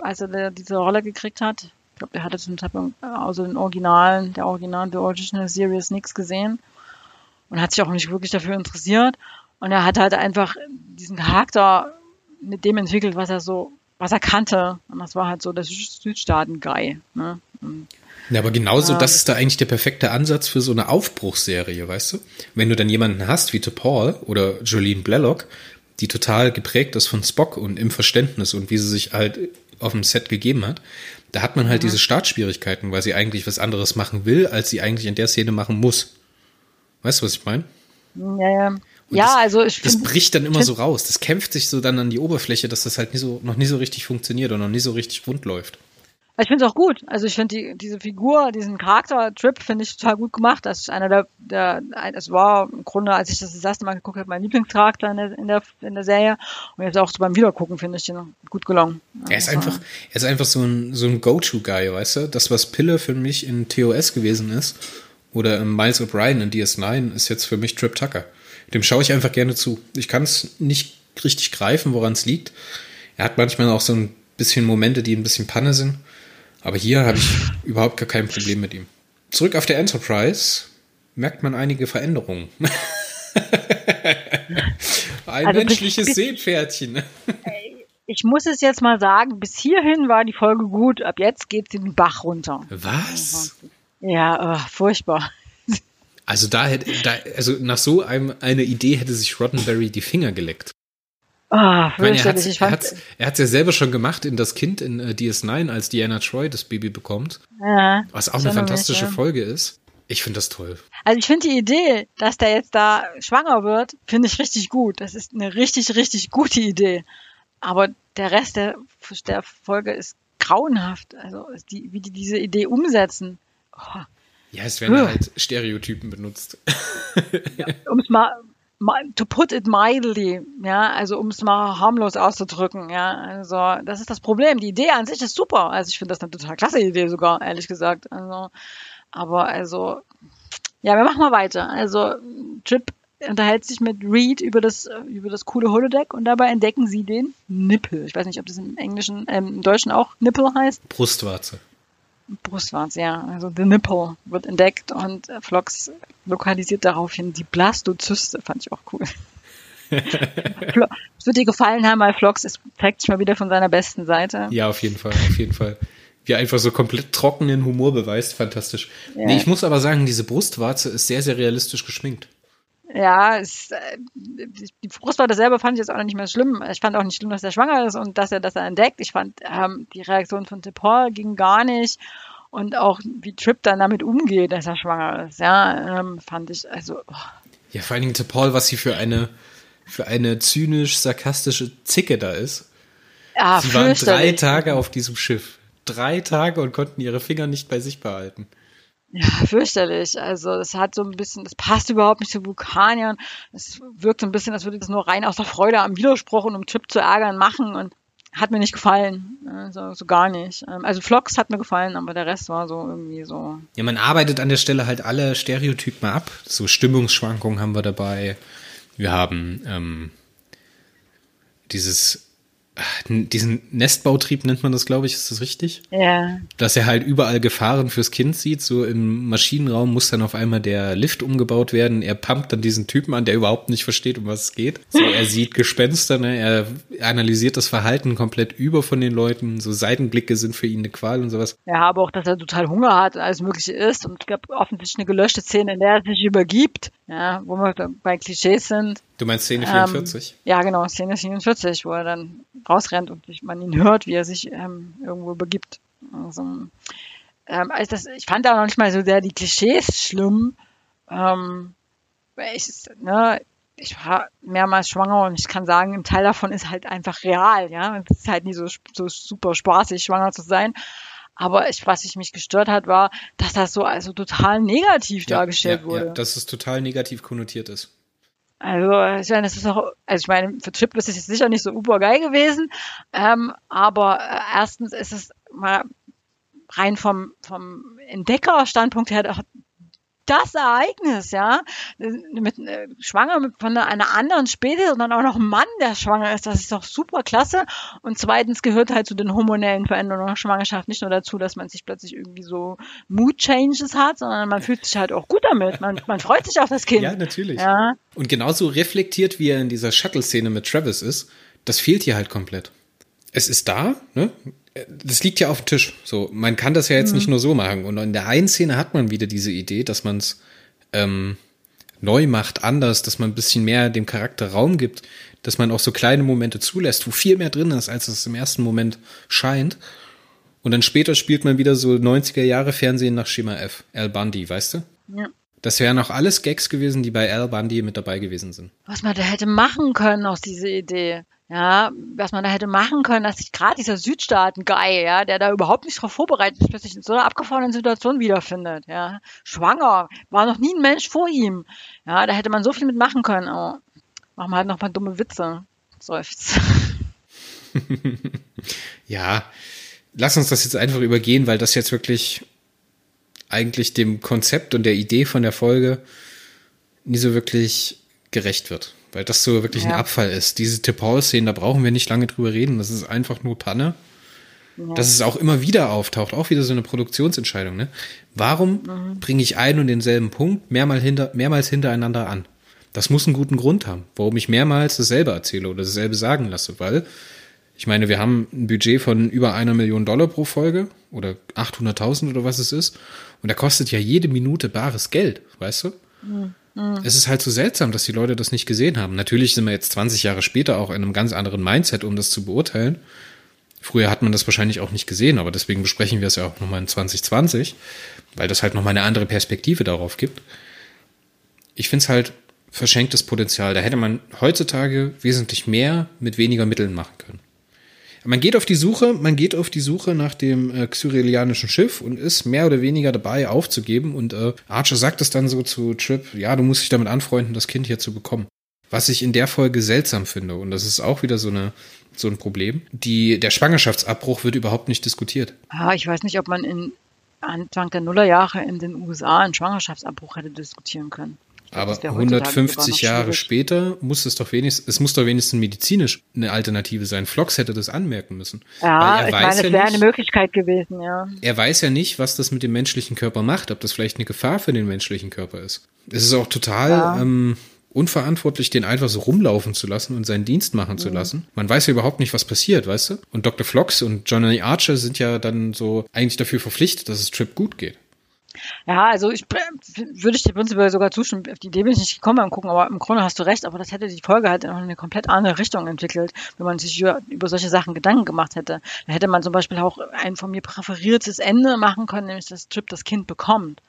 als er diese Rolle gekriegt hat. Ich glaube, er hatte zum Zeitpunkt äh, außer den Originalen, der originalen The Original Series nichts gesehen und hat sich auch nicht wirklich dafür interessiert. Und er hat halt einfach diesen Charakter mit dem entwickelt, was er so, was er kannte. Und das war halt so der Südstaaten-Guy. Ne? Ja, aber genauso, ja, das ist da eigentlich der perfekte Ansatz für so eine Aufbruchsserie, weißt du? Wenn du dann jemanden hast wie Paul oder Jolene Blalock, die total geprägt ist von Spock und im Verständnis und wie sie sich halt auf dem Set gegeben hat, da hat man halt mhm. diese Startschwierigkeiten, weil sie eigentlich was anderes machen will, als sie eigentlich in der Szene machen muss. Weißt du, was ich meine? Ja, ja. Und ja, das, also ich Das bricht dann immer so raus. Das kämpft sich so dann an die Oberfläche, dass das halt nie so, noch nie so richtig funktioniert und noch nie so richtig rund läuft. Ich finde es auch gut. Also ich finde die, diese Figur, diesen Charakter-Trip finde ich total gut gemacht. Das ist einer der, der, es war im Grunde, als ich das das erste Mal geguckt habe, mein Lieblingscharakter in der, in der, in der Serie. Und jetzt auch so beim Wiedergucken finde ich den gut gelungen. Er ist einfach, er ist einfach so ein, so ein Go-To-Guy, weißt du? Das, was Pille für mich in TOS gewesen ist, oder Miles O'Brien in DS9, ist jetzt für mich Trip Tucker. Dem schaue ich einfach gerne zu. Ich kann es nicht richtig greifen, woran es liegt. Er hat manchmal auch so ein bisschen Momente, die ein bisschen Panne sind. Aber hier habe ich überhaupt gar kein Problem mit ihm. Zurück auf der Enterprise merkt man einige Veränderungen. ein also menschliches bis, Seepferdchen. Ich muss es jetzt mal sagen, bis hierhin war die Folge gut, ab jetzt geht es den Bach runter. Was? Ja, oh, furchtbar. Also da hätte, da, also nach so einem eine Idee hätte sich Roddenberry die Finger geleckt. Ah, oh, er hat es er hat's ja selber schon gemacht in das Kind in äh, DS9, als Diana Troy das Baby bekommt. Ja, was auch eine fantastische mich, ja. Folge ist. Ich finde das toll. Also ich finde die Idee, dass der jetzt da schwanger wird, finde ich richtig gut. Das ist eine richtig, richtig gute Idee. Aber der Rest der, der Folge ist grauenhaft. Also die, wie die diese Idee umsetzen. Oh. Ja, es werden halt Stereotypen benutzt. Ja, um es mal, mal, to put it mildly, ja, also um es mal harmlos auszudrücken, ja, also das ist das Problem. Die Idee an sich ist super, also ich finde das eine total klasse Idee sogar, ehrlich gesagt, also, aber also, ja, wir machen mal weiter. Also Chip unterhält sich mit Reed über das über das coole Holodeck und dabei entdecken sie den Nippel. Ich weiß nicht, ob das im Englischen, ähm, im Deutschen auch Nippel heißt. Brustwarze. Brustwarze, ja. Also The Nipple wird entdeckt und Flox lokalisiert daraufhin die Blastozyste. Fand ich auch cool. es wird dir gefallen haben, weil Flox es zeigt sich mal wieder von seiner besten Seite. Ja, auf jeden Fall, auf jeden Fall. Wie einfach so komplett trockenen Humor beweist, fantastisch. Ja. Nee, ich muss aber sagen, diese Brustwarze ist sehr, sehr realistisch geschminkt. Ja, es, äh, die Brustwarze selber fand ich jetzt auch noch nicht mehr schlimm. Ich fand auch nicht schlimm, dass er schwanger ist und dass er das entdeckt. Ich fand, ähm, die Reaktion von Paul ging gar nicht. und auch wie Trip dann damit umgeht, dass er schwanger ist, ja, ähm, fand ich, also. Oh. Ja, vor allen Dingen Paul, was sie für eine, für eine zynisch-sarkastische Zicke da ist. Ja, sie waren drei Tage auf diesem Schiff. Drei Tage und konnten ihre Finger nicht bei sich behalten. Ja, fürchterlich. Also es hat so ein bisschen, das passt überhaupt nicht zu Vulkaniern. Es wirkt so ein bisschen, als würde das nur rein aus der Freude am Widerspruch und um Chip zu ärgern machen und hat mir nicht gefallen. Also so gar nicht. Ähm, also Vlogs hat mir gefallen, aber der Rest war so irgendwie so. Ja, man arbeitet an der Stelle halt alle Stereotypen ab. So Stimmungsschwankungen haben wir dabei. Wir haben ähm, dieses diesen Nestbautrieb nennt man das, glaube ich, ist das richtig? Ja. Dass er halt überall Gefahren fürs Kind sieht. So im Maschinenraum muss dann auf einmal der Lift umgebaut werden. Er pumpt dann diesen Typen an, der überhaupt nicht versteht, um was es geht. So, er sieht Gespenster, ne? er analysiert das Verhalten komplett über von den Leuten. So Seitenblicke sind für ihn eine Qual und sowas. Ja, aber auch, dass er total Hunger hat und alles Mögliche isst. Und es gab offensichtlich eine gelöschte Szene, in der er sich übergibt. Ja, wo wir bei Klischees sind. Du meinst Szene 44? Ähm, ja, genau, Szene 44, wo er dann rausrennt und man ihn hört, wie er sich ähm, irgendwo begibt. Also, ähm, also das, ich fand da noch nicht mal so sehr die Klischees schlimm. Ähm, ich, ne, ich war mehrmals schwanger und ich kann sagen, ein Teil davon ist halt einfach real, ja. Es ist halt nie so, so super spaßig, schwanger zu sein. Aber ich, was ich mich gestört hat, war, dass das so also total negativ ja, dargestellt ja, wurde. Ja, dass es total negativ konnotiert ist. Also, ich meine, das ist auch, also ich meine, für Chip ist es jetzt sicher nicht so super geil gewesen, ähm, aber äh, erstens ist es mal rein vom, vom Entdeckerstandpunkt her das Ereignis, ja, mit äh, schwanger mit, von einer anderen Spezies und dann auch noch ein Mann, der schwanger ist, das ist doch super klasse. Und zweitens gehört halt zu den hormonellen Veränderungen der Schwangerschaft nicht nur dazu, dass man sich plötzlich irgendwie so Mood Changes hat, sondern man fühlt sich halt auch gut damit. Man, man freut sich auf das Kind. Ja, natürlich. Ja. Und genauso reflektiert, wie er in dieser Shuttle-Szene mit Travis ist, das fehlt hier halt komplett. Es ist da, ne? Das liegt ja auf dem Tisch. So, man kann das ja jetzt mhm. nicht nur so machen. Und in der einen Szene hat man wieder diese Idee, dass man es ähm, neu macht, anders, dass man ein bisschen mehr dem Charakter Raum gibt, dass man auch so kleine Momente zulässt, wo viel mehr drin ist, als es im ersten Moment scheint. Und dann später spielt man wieder so 90er Jahre Fernsehen nach Schema F. Al Bundy, weißt du? Ja. Das wären auch alles Gags gewesen, die bei Al Bundy mit dabei gewesen sind. Was man da hätte machen können aus dieser Idee ja, was man da hätte machen können, dass sich gerade dieser Südstaaten-Guy, ja, der da überhaupt nicht darauf vorbereitet ist, plötzlich in so einer abgefahrenen Situation wiederfindet, ja. Schwanger, war noch nie ein Mensch vor ihm. Ja, da hätte man so viel mitmachen können, aber machen wir halt noch ein paar dumme Witze. Seufzt. ja, lass uns das jetzt einfach übergehen, weil das jetzt wirklich eigentlich dem Konzept und der Idee von der Folge nie so wirklich gerecht wird weil das so wirklich ja. ein Abfall ist. Diese Tipol-Szenen, da brauchen wir nicht lange drüber reden. Das ist einfach nur Panne. Ja. Dass es auch immer wieder auftaucht, auch wieder so eine Produktionsentscheidung. Ne? Warum mhm. bringe ich einen und denselben Punkt mehrmals, hinter, mehrmals hintereinander an? Das muss einen guten Grund haben, warum ich mehrmals dasselbe erzähle oder dasselbe sagen lasse, weil ich meine, wir haben ein Budget von über einer Million Dollar pro Folge oder 800.000 oder was es ist und da kostet ja jede Minute bares Geld, weißt du? Mhm. Mhm. Es ist halt so seltsam, dass die Leute das nicht gesehen haben. Natürlich sind wir jetzt 20 Jahre später auch in einem ganz anderen Mindset, um das zu beurteilen. Früher hat man das wahrscheinlich auch nicht gesehen, aber deswegen besprechen wir es ja auch nochmal in 2020, weil das halt nochmal eine andere Perspektive darauf gibt. Ich finde es halt verschenktes Potenzial. Da hätte man heutzutage wesentlich mehr mit weniger Mitteln machen können. Man geht auf die Suche, man geht auf die Suche nach dem äh, xyrelianischen Schiff und ist mehr oder weniger dabei aufzugeben. Und äh, Archer sagt es dann so zu Trip, ja, du musst dich damit anfreunden, das Kind hier zu bekommen. Was ich in der Folge seltsam finde, und das ist auch wieder so eine so ein Problem. Die, der Schwangerschaftsabbruch wird überhaupt nicht diskutiert. Ah, ich weiß nicht, ob man in Anfang der Nullerjahre in den USA einen Schwangerschaftsabbruch hätte diskutieren können. Aber 150 Jahre später muss es doch wenigstens, es muss doch wenigstens medizinisch eine Alternative sein. Flox hätte das anmerken müssen. Ja, ich meine, es ja wäre eine Möglichkeit gewesen, ja. Er weiß ja nicht, was das mit dem menschlichen Körper macht, ob das vielleicht eine Gefahr für den menschlichen Körper ist. Es ist auch total ja. ähm, unverantwortlich, den einfach so rumlaufen zu lassen und seinen Dienst machen zu mhm. lassen. Man weiß ja überhaupt nicht, was passiert, weißt du? Und Dr. Flox und Johnny Archer sind ja dann so eigentlich dafür verpflichtet, dass es Trip gut geht. Ja, also ich würde ich dir prinzipiell sogar zustimmen. Auf die Idee bin ich nicht gekommen beim Gucken, aber im Grunde hast du recht, aber das hätte die Folge halt in eine komplett andere Richtung entwickelt, wenn man sich über, solche Sachen Gedanken gemacht hätte. Da hätte man zum Beispiel auch ein von mir präferiertes Ende machen können, nämlich dass Trip das Kind bekommt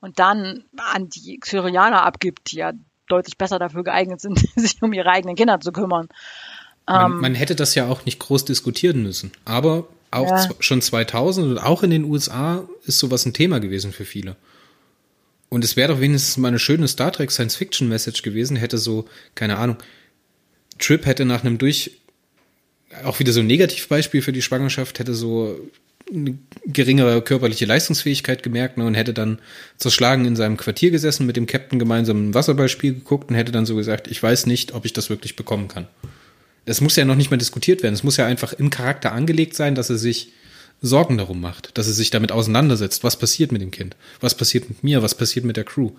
und dann an die Xyrianer abgibt, die ja deutlich besser dafür geeignet sind, sich um ihre eigenen Kinder zu kümmern. Man, ähm, man hätte das ja auch nicht groß diskutieren müssen, aber auch ja. schon 2000 und auch in den USA ist sowas ein Thema gewesen für viele. Und es wäre doch wenigstens mal eine schöne Star Trek Science Fiction Message gewesen, hätte so, keine Ahnung, Trip hätte nach einem durch, auch wieder so ein Negativbeispiel für die Schwangerschaft, hätte so eine geringere körperliche Leistungsfähigkeit gemerkt ne, und hätte dann zerschlagen in seinem Quartier gesessen, mit dem Captain gemeinsam ein Wasserballspiel geguckt und hätte dann so gesagt, ich weiß nicht, ob ich das wirklich bekommen kann. Das muss ja noch nicht mal diskutiert werden. Es muss ja einfach im Charakter angelegt sein, dass er sich Sorgen darum macht, dass er sich damit auseinandersetzt, was passiert mit dem Kind, was passiert mit mir, was passiert mit der Crew.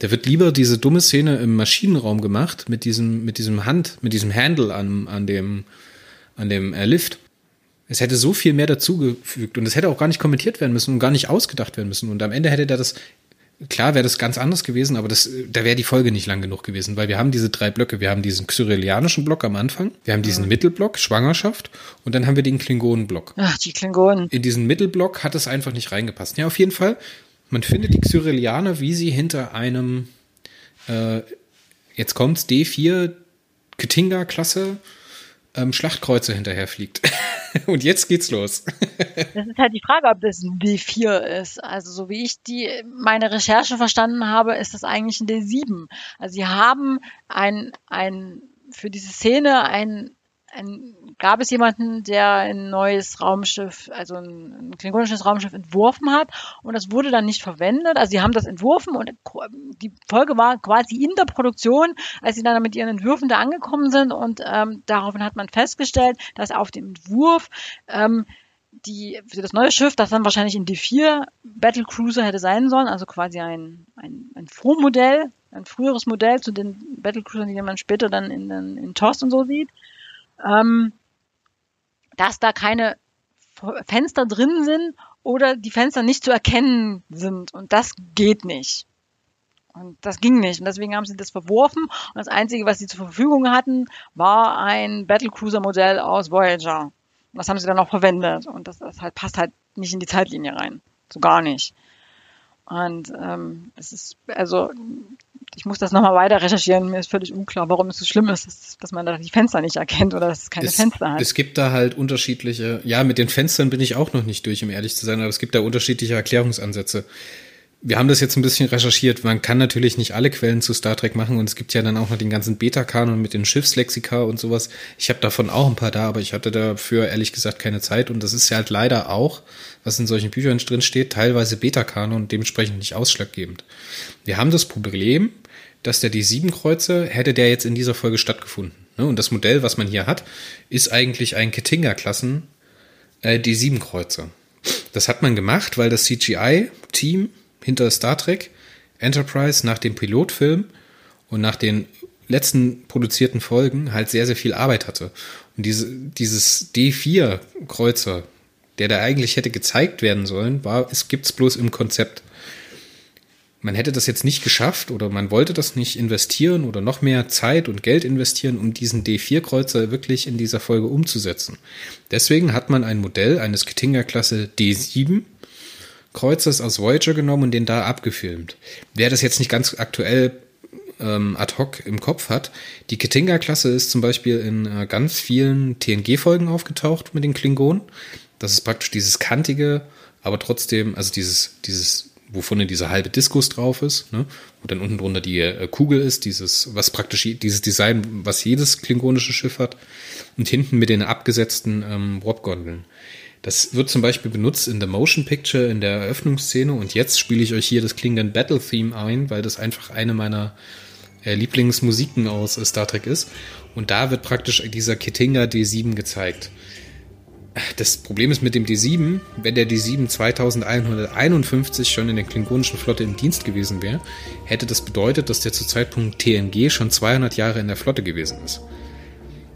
Der wird lieber diese dumme Szene im Maschinenraum gemacht mit diesem mit diesem Hand, mit diesem Handle an an dem an dem äh, Lift. Es hätte so viel mehr dazugefügt und es hätte auch gar nicht kommentiert werden müssen und gar nicht ausgedacht werden müssen und am Ende hätte der das Klar wäre das ganz anders gewesen, aber das, da wäre die Folge nicht lang genug gewesen, weil wir haben diese drei Blöcke. Wir haben diesen xyrillianischen Block am Anfang, wir haben diesen mhm. Mittelblock, Schwangerschaft, und dann haben wir den Klingonenblock. Ach, die Klingonen. In diesen Mittelblock hat es einfach nicht reingepasst. Ja, auf jeden Fall. Man findet die Xyrilianer, wie sie hinter einem, äh, jetzt kommt's, D4 Ketinga-Klasse ähm, Schlachtkreuzer hinterherfliegt. Und jetzt geht's los. das ist halt die Frage, ob das ein D4 ist. Also so wie ich die meine Recherche verstanden habe, ist das eigentlich ein D7. Also sie haben ein, ein für diese Szene ein ein, gab es jemanden, der ein neues Raumschiff, also ein, ein klingonisches Raumschiff entworfen hat und das wurde dann nicht verwendet. Also sie haben das entworfen und die Folge war quasi in der Produktion, als sie dann mit ihren Entwürfen da angekommen sind und ähm, daraufhin hat man festgestellt, dass auf dem Entwurf ähm, die für das neue Schiff, das dann wahrscheinlich in D4 Battle Cruiser hätte sein sollen, also quasi ein, ein, ein Vormodell, ein früheres Modell zu den Battle Cruisern, die man später dann in, in, in TOS und so sieht ähm, dass da keine Fenster drin sind oder die Fenster nicht zu erkennen sind. Und das geht nicht. Und das ging nicht. Und deswegen haben sie das verworfen. Und das Einzige, was sie zur Verfügung hatten, war ein Battlecruiser-Modell aus Voyager. Und das haben sie dann auch verwendet. Und das, das halt, passt halt nicht in die Zeitlinie rein. So gar nicht. Und ähm, es ist, also ich muss das nochmal weiter recherchieren. Mir ist völlig unklar, warum es so schlimm ist, dass, dass man da die Fenster nicht erkennt oder dass es keine es, Fenster hat. Es gibt da halt unterschiedliche, ja, mit den Fenstern bin ich auch noch nicht durch, um ehrlich zu sein, aber es gibt da unterschiedliche Erklärungsansätze wir haben das jetzt ein bisschen recherchiert. Man kann natürlich nicht alle Quellen zu Star Trek machen und es gibt ja dann auch noch den ganzen Beta-Kanon mit den Schiffslexika und sowas. Ich habe davon auch ein paar da, aber ich hatte dafür ehrlich gesagt keine Zeit und das ist ja halt leider auch, was in solchen Büchern drin steht, teilweise Beta-Kanon und dementsprechend nicht ausschlaggebend. Wir haben das Problem, dass der D7-Kreuzer hätte der jetzt in dieser Folge stattgefunden. Ne? Und das Modell, was man hier hat, ist eigentlich ein Ketinga-Klassen äh, D7-Kreuzer. Das hat man gemacht, weil das CGI-Team hinter Star Trek Enterprise nach dem Pilotfilm und nach den letzten produzierten Folgen halt sehr, sehr viel Arbeit hatte. Und diese, dieses D4-Kreuzer, der da eigentlich hätte gezeigt werden sollen, war, es gibt's bloß im Konzept. Man hätte das jetzt nicht geschafft oder man wollte das nicht investieren oder noch mehr Zeit und Geld investieren, um diesen D4-Kreuzer wirklich in dieser Folge umzusetzen. Deswegen hat man ein Modell eines Kettinger-Klasse D7 Kreuzers aus Voyager genommen und den da abgefilmt. Wer das jetzt nicht ganz aktuell ähm, ad hoc im Kopf hat, die Ketinga-Klasse ist zum Beispiel in äh, ganz vielen TNG-Folgen aufgetaucht mit den Klingonen. Das ist praktisch dieses kantige, aber trotzdem, also dieses, dieses, wovon dieser halbe Diskus drauf ist, ne? wo dann unten drunter die äh, Kugel ist, dieses, was praktisch dieses Design, was jedes klingonische Schiff hat, und hinten mit den abgesetzten ähm, Warp-Gondeln. Das wird zum Beispiel benutzt in der Motion Picture, in der Eröffnungsszene. Und jetzt spiele ich euch hier das Klingon Battle Theme ein, weil das einfach eine meiner äh, Lieblingsmusiken aus äh, Star Trek ist. Und da wird praktisch dieser Ketinga D7 gezeigt. Das Problem ist mit dem D7, wenn der D7 2151 schon in der klingonischen Flotte im Dienst gewesen wäre, hätte das bedeutet, dass der zu Zeitpunkt TNG schon 200 Jahre in der Flotte gewesen ist.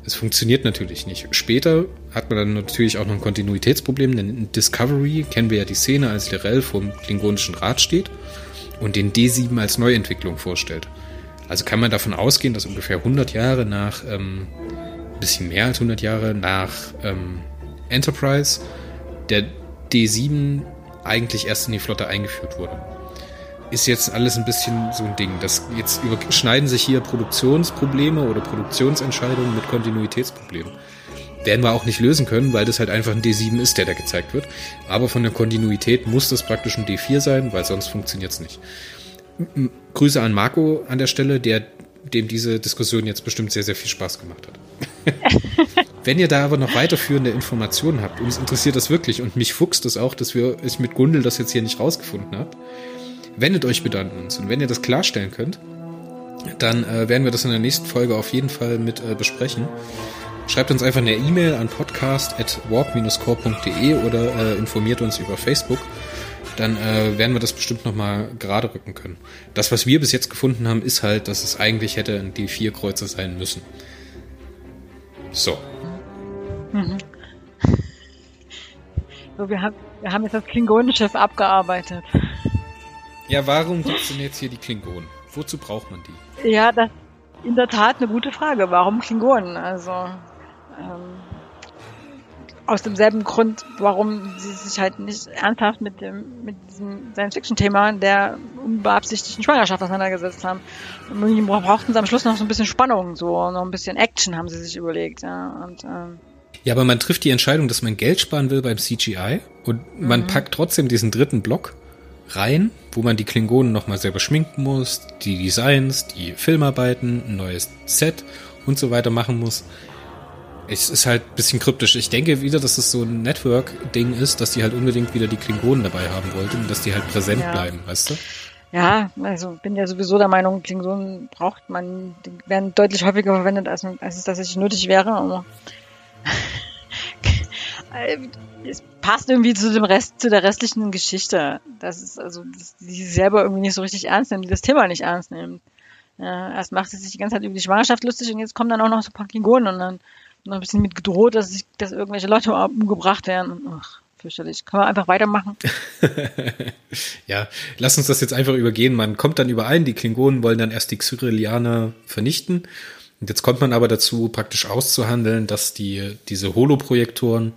Es funktioniert natürlich nicht. Später hat man dann natürlich auch noch ein Kontinuitätsproblem, denn in Discovery kennen wir ja die Szene, als Lirel vom Klingonischen Rat steht und den D7 als Neuentwicklung vorstellt. Also kann man davon ausgehen, dass ungefähr 100 Jahre nach, ähm, ein bisschen mehr als 100 Jahre nach ähm, Enterprise der D7 eigentlich erst in die Flotte eingeführt wurde. Ist jetzt alles ein bisschen so ein Ding. Das, jetzt überschneiden sich hier Produktionsprobleme oder Produktionsentscheidungen mit Kontinuitätsproblemen. Werden wir auch nicht lösen können, weil das halt einfach ein D7 ist, der da gezeigt wird. Aber von der Kontinuität muss das praktisch ein D4 sein, weil sonst funktioniert es nicht. Grüße an Marco an der Stelle, der dem diese Diskussion jetzt bestimmt sehr, sehr viel Spaß gemacht hat. Wenn ihr da aber noch weiterführende Informationen habt, uns interessiert das wirklich und mich fuchst das auch, dass wir ich mit Gundel das jetzt hier nicht rausgefunden habe, wendet euch bitte an uns. Und wenn ihr das klarstellen könnt, dann äh, werden wir das in der nächsten Folge auf jeden Fall mit äh, besprechen. Schreibt uns einfach eine E-Mail an podcast.warp-core.de oder äh, informiert uns über Facebook. Dann äh, werden wir das bestimmt nochmal gerade rücken können. Das, was wir bis jetzt gefunden haben, ist halt, dass es eigentlich hätte ein D4-Kreuzer sein müssen. So. Mhm. So, wir haben, wir haben jetzt das Klingonenschiff abgearbeitet. Ja, warum gibt es denn jetzt hier die Klingonen? Wozu braucht man die? Ja, das ist in der Tat eine gute Frage. Warum Klingonen? Also, ähm, aus demselben Grund, warum sie sich halt nicht ernsthaft mit dem, mit diesem Science-Fiction-Thema der unbeabsichtigten Schwangerschaft auseinandergesetzt haben. Und irgendwie brauchten sie am Schluss noch so ein bisschen Spannung, so, noch ein bisschen Action haben sie sich überlegt, ja, und, ähm, ja, aber man trifft die Entscheidung, dass man Geld sparen will beim CGI und man mhm. packt trotzdem diesen dritten Block rein, wo man die Klingonen nochmal selber schminken muss, die Designs, die Filmarbeiten, ein neues Set und so weiter machen muss. Es ist halt ein bisschen kryptisch. Ich denke wieder, dass es so ein Network-Ding ist, dass die halt unbedingt wieder die Klingonen dabei haben wollten und dass die halt präsent ja. bleiben, weißt du? Ja, also bin ja sowieso der Meinung, Klingonen braucht man, die werden deutlich häufiger verwendet, als, als es tatsächlich nötig wäre. Aber es passt irgendwie zu dem Rest, zu der restlichen Geschichte. Das ist also, dass die selber irgendwie nicht so richtig ernst nehmen, die das Thema nicht ernst nehmen. Ja, erst macht sie sich die ganze Zeit über die Schwangerschaft lustig und jetzt kommen dann auch noch so ein paar Klingonen und dann noch ein bisschen mit gedroht, dass, ich, dass irgendwelche Leute umgebracht werden. Ach, fürchterlich. Kann man einfach weitermachen? ja, lass uns das jetzt einfach übergehen. Man kommt dann überein, die Klingonen wollen dann erst die Xyrillianer vernichten. Und jetzt kommt man aber dazu, praktisch auszuhandeln, dass die, diese Holoprojektoren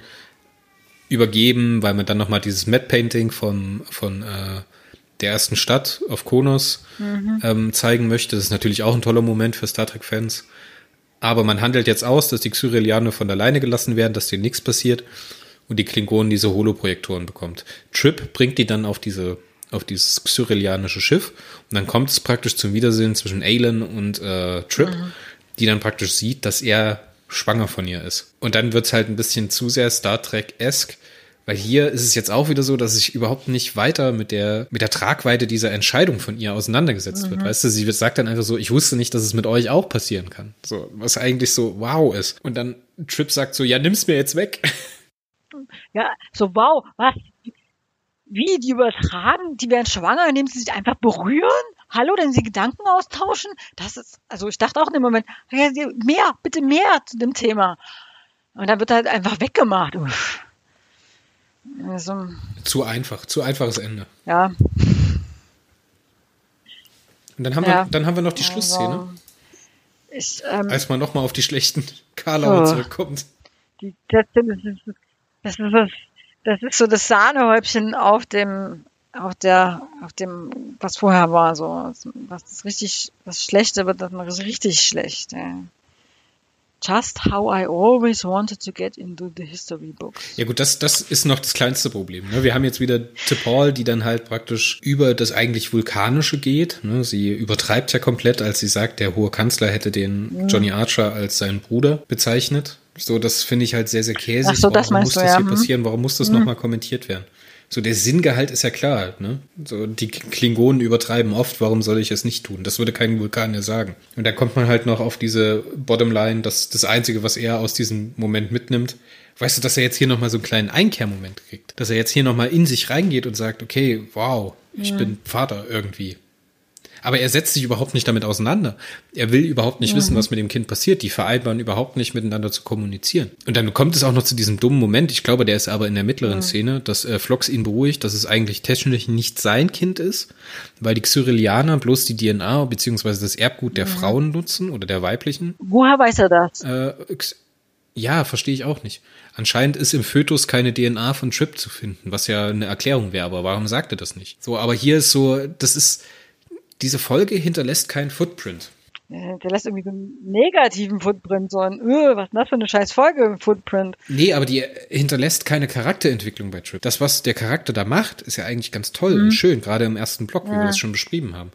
übergeben, weil man dann nochmal dieses Mad Painting von, von äh, der ersten Stadt auf Konos mhm. ähm, zeigen möchte. Das ist natürlich auch ein toller Moment für Star Trek-Fans. Aber man handelt jetzt aus, dass die Xyrillianer von alleine gelassen werden, dass denen nichts passiert und die Klingonen diese Holoprojektoren bekommt. Trip bringt die dann auf diese auf dieses xyrillianische Schiff und dann kommt es praktisch zum Wiedersehen zwischen Alan und äh, Trip, mhm. Die dann praktisch sieht, dass er schwanger von ihr ist. Und dann wird's halt ein bisschen zu sehr Star Trek-esque, weil hier ist es jetzt auch wieder so, dass sich überhaupt nicht weiter mit der, mit der Tragweite dieser Entscheidung von ihr auseinandergesetzt mhm. wird. Weißt du, sie sagt dann einfach so, ich wusste nicht, dass es mit euch auch passieren kann. So, was eigentlich so wow ist. Und dann Trip sagt so, ja, nimm's mir jetzt weg. Ja, so wow, was? Wie, die übertragen, die werden schwanger, indem sie sich einfach berühren? Hallo, denn sie Gedanken austauschen? Das ist, also ich dachte auch in dem Moment, mehr, bitte mehr zu dem Thema. Und dann wird halt einfach weggemacht. Uff. Also, zu einfach, zu einfaches Ende. Ja. Und dann haben, ja. wir, dann haben wir noch die also, Schlussszene. Ich, ähm, Als man nochmal auf die schlechten Karlauer oh, zurückkommt. Die, das, das, ist, das, ist das, das ist so das Sahnehäubchen auf dem, auf der, auf dem, was vorher war, so. Was das richtig, das Schlechte wird dann richtig schlecht, ja. Just how I always wanted to get into the history books. Ja gut, das, das ist noch das kleinste Problem. Ne? Wir haben jetzt wieder T'Pol, die dann halt praktisch über das eigentlich Vulkanische geht. Ne? Sie übertreibt ja komplett, als sie sagt, der hohe Kanzler hätte den mhm. Johnny Archer als seinen Bruder bezeichnet. So, das finde ich halt sehr, sehr käsig. Ach so, das Warum muss du, das hier mhm. passieren? Warum muss das mhm. nochmal kommentiert werden? So, der Sinngehalt ist ja klar, ne? So, die Klingonen übertreiben oft, warum soll ich es nicht tun? Das würde kein Vulkan ja sagen. Und dann kommt man halt noch auf diese Bottomline, das das Einzige, was er aus diesem Moment mitnimmt. Weißt du, dass er jetzt hier nochmal so einen kleinen Einkehrmoment kriegt? Dass er jetzt hier nochmal in sich reingeht und sagt, okay, wow, ich mhm. bin Vater irgendwie. Aber er setzt sich überhaupt nicht damit auseinander. Er will überhaupt nicht mhm. wissen, was mit dem Kind passiert. Die vereinbaren überhaupt nicht miteinander zu kommunizieren. Und dann kommt es auch noch zu diesem dummen Moment. Ich glaube, der ist aber in der mittleren mhm. Szene, dass äh, Flox ihn beruhigt, dass es eigentlich technisch nicht sein Kind ist, weil die Xyrillianer bloß die DNA bzw. das Erbgut der mhm. Frauen nutzen oder der weiblichen. Woher weiß er das? Äh, ja, verstehe ich auch nicht. Anscheinend ist im Fötus keine DNA von Trip zu finden, was ja eine Erklärung wäre, aber warum sagt er das nicht? So, aber hier ist so, das ist, diese Folge hinterlässt keinen Footprint. Der lässt irgendwie so einen negativen Footprint, so ein, öh, was ist das für eine scheiß Folge, Footprint. Nee, aber die hinterlässt keine Charakterentwicklung bei Trip. Das, was der Charakter da macht, ist ja eigentlich ganz toll mhm. und schön, gerade im ersten Block, wie ja. wir das schon beschrieben haben.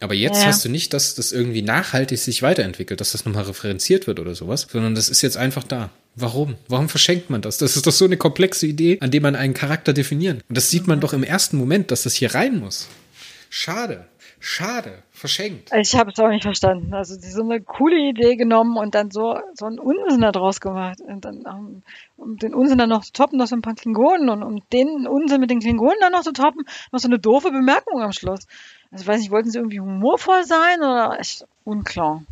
Aber jetzt ja. hast du nicht, dass das irgendwie nachhaltig sich weiterentwickelt, dass das nochmal referenziert wird oder sowas, sondern das ist jetzt einfach da. Warum? Warum verschenkt man das? Das ist doch so eine komplexe Idee, an dem man einen Charakter definieren. Und das sieht man doch im ersten Moment, dass das hier rein muss. Schade. Schade, verschenkt. Ich habe es auch nicht verstanden. Also die so eine coole Idee genommen und dann so so einen Unsinn daraus gemacht und dann um, um den Unsinn dann noch zu toppen, noch so ein paar Klingonen und um den Unsinn mit den Klingonen dann noch zu toppen, noch so eine doofe Bemerkung am Schluss. Also ich weiß nicht, wollten sie irgendwie humorvoll sein oder echt unklar.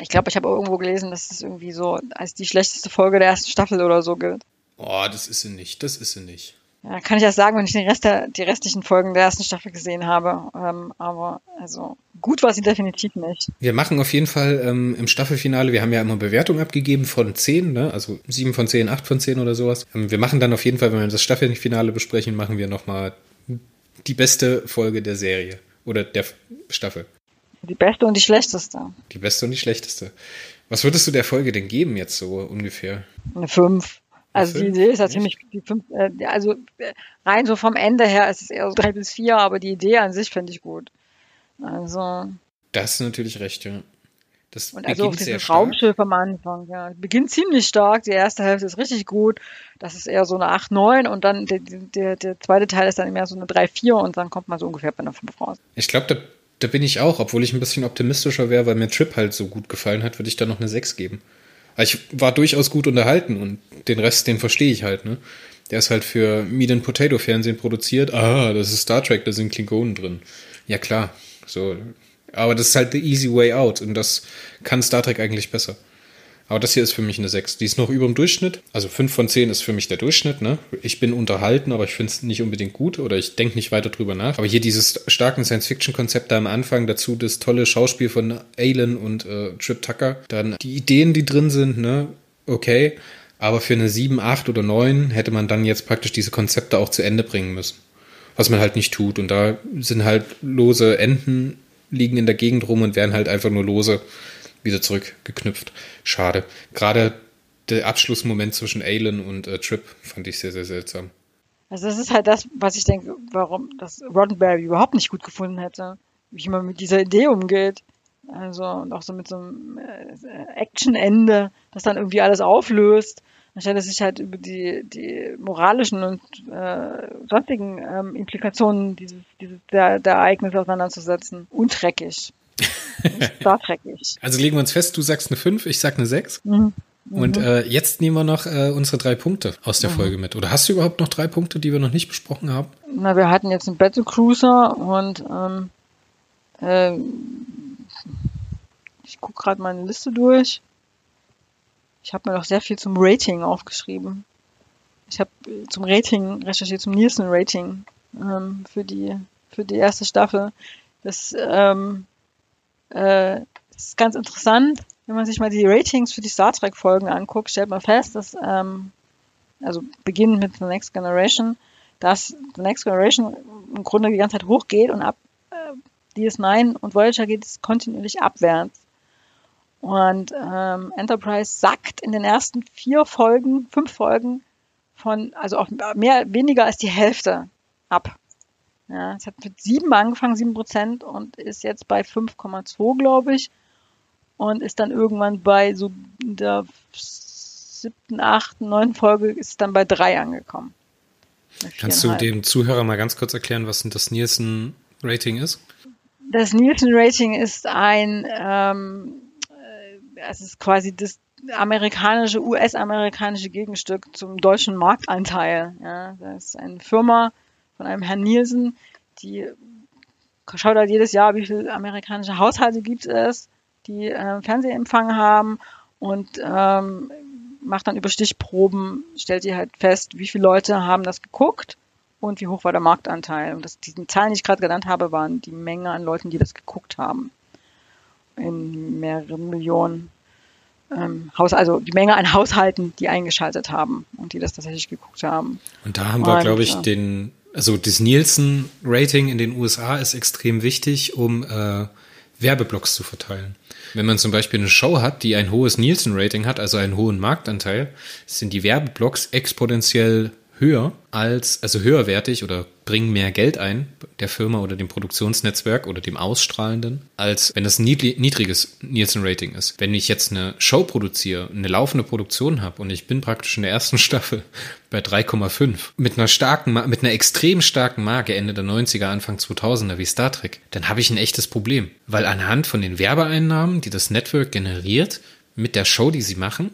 Ich glaube, ich habe irgendwo gelesen, dass es irgendwie so als die schlechteste Folge der ersten Staffel oder so gilt. Oh, das ist sie nicht. Das ist sie nicht. Ja, kann ich das sagen, wenn ich den Rest der, die restlichen Folgen der ersten Staffel gesehen habe. Ähm, aber also gut war sie definitiv nicht. Wir machen auf jeden Fall ähm, im Staffelfinale, wir haben ja immer Bewertungen abgegeben von 10, ne? also 7 von 10, 8 von 10 oder sowas. Ähm, wir machen dann auf jeden Fall, wenn wir das Staffelfinale besprechen, machen wir nochmal die beste Folge der Serie oder der Staffel. Die beste und die schlechteste. Die beste und die schlechteste. Was würdest du der Folge denn geben jetzt so ungefähr? Eine 5. Also die Idee ist ja ziemlich, die fünf, äh, also rein so vom Ende her ist es eher so drei bis vier, aber die Idee an sich finde ich gut. Also. Das ist natürlich recht, ja. Das und also auch dieses Raumschiff am Anfang, ja. Beginnt ziemlich stark, die erste Hälfte ist richtig gut. Das ist eher so eine 8, 9 und dann der, der, der zweite Teil ist dann mehr so eine 3, 4 und dann kommt man so ungefähr bei einer 5 raus. Ich glaube, da, da bin ich auch, obwohl ich ein bisschen optimistischer wäre, weil mir Trip halt so gut gefallen hat, würde ich da noch eine 6 geben. Ich war durchaus gut unterhalten und den Rest, den verstehe ich halt, ne? Der ist halt für Meat and Potato Fernsehen produziert. Ah, das ist Star Trek, da sind Klingonen drin. Ja, klar. So. Aber das ist halt the easy way out und das kann Star Trek eigentlich besser. Aber das hier ist für mich eine 6. Die ist noch über dem Durchschnitt. Also 5 von 10 ist für mich der Durchschnitt. Ne? Ich bin unterhalten, aber ich finde es nicht unbedingt gut oder ich denke nicht weiter drüber nach. Aber hier dieses starken Science-Fiction-Konzept da am Anfang, dazu das tolle Schauspiel von Alan und äh, Trip Tucker. Dann die Ideen, die drin sind, ne? okay. Aber für eine 7, 8 oder 9 hätte man dann jetzt praktisch diese Konzepte auch zu Ende bringen müssen. Was man halt nicht tut. Und da sind halt lose Enden liegen in der Gegend rum und werden halt einfach nur lose wieder zurückgeknüpft. Schade. Gerade der Abschlussmoment zwischen Alan und äh, Trip fand ich sehr, sehr seltsam. Also das ist halt das, was ich denke, warum das Roddenberry überhaupt nicht gut gefunden hätte, wie man mit dieser Idee umgeht. Also und auch so mit so einem äh, Action-Ende, das dann irgendwie alles auflöst, anstelle sich halt über die, die moralischen und äh, sonstigen ähm, Implikationen dieses, dieses der, der Ereignisse auseinanderzusetzen. Untreckig. Star Trek-ich. Also legen wir uns fest, du sagst eine 5, ich sag eine 6. Mhm. Und mhm. äh, jetzt nehmen wir noch äh, unsere drei Punkte aus der mhm. Folge mit. Oder hast du überhaupt noch drei Punkte, die wir noch nicht besprochen haben? Na, wir hatten jetzt einen Battle Cruiser und ähm, äh, ich gucke gerade meine Liste durch. Ich habe mir noch sehr viel zum Rating aufgeschrieben. Ich habe zum Rating recherchiert, zum Nielsen-Rating ähm, für, die, für die erste Staffel. Das ähm, äh, ist ganz interessant, wenn man sich mal die Ratings für die Star Trek Folgen anguckt, stellt man fest, dass, ähm, also beginnend mit The Next Generation, dass The Next Generation im Grunde die ganze Zeit hochgeht und ab äh, DS9 und Voyager geht es kontinuierlich abwärts. Und ähm, Enterprise sackt in den ersten vier Folgen, fünf Folgen von, also auch mehr, weniger als die Hälfte ab. Ja, es hat mit sieben angefangen, sieben Prozent und ist jetzt bei 5,2, glaube ich. Und ist dann irgendwann bei so der siebten, achten, neunten Folge ist dann bei drei angekommen. Kannst du dem Zuhörer mal ganz kurz erklären, was das Nielsen-Rating ist? Das Nielsen-Rating ist ein, ähm, äh, es ist quasi das amerikanische, US-amerikanische Gegenstück zum deutschen Marktanteil. Ja, das ist eine Firma, von einem Herrn Nielsen, die schaut halt jedes Jahr, wie viele amerikanische Haushalte gibt es, die äh, Fernsehempfang haben und ähm, macht dann über Stichproben, stellt ihr halt fest, wie viele Leute haben das geguckt und wie hoch war der Marktanteil. Und das, diesen Zahlen, die ich gerade genannt habe, waren die Menge an Leuten, die das geguckt haben. In mehreren Millionen ähm, Haus, also die Menge an Haushalten, die eingeschaltet haben und die das tatsächlich geguckt haben. Und da haben wir, glaube ich, den, also das Nielsen-Rating in den USA ist extrem wichtig, um äh, Werbeblocks zu verteilen. Wenn man zum Beispiel eine Show hat, die ein hohes Nielsen-Rating hat, also einen hohen Marktanteil, sind die Werbeblocks exponentiell höher als, also höherwertig oder bringen mehr Geld ein der Firma oder dem Produktionsnetzwerk oder dem Ausstrahlenden, als wenn das ein niedriges Nielsen-Rating ist. Wenn ich jetzt eine Show produziere, eine laufende Produktion habe und ich bin praktisch in der ersten Staffel bei 3,5 mit einer starken, mit einer extrem starken Marke Ende der 90er, Anfang 2000er wie Star Trek, dann habe ich ein echtes Problem. Weil anhand von den Werbeeinnahmen, die das Network generiert, mit der Show, die sie machen,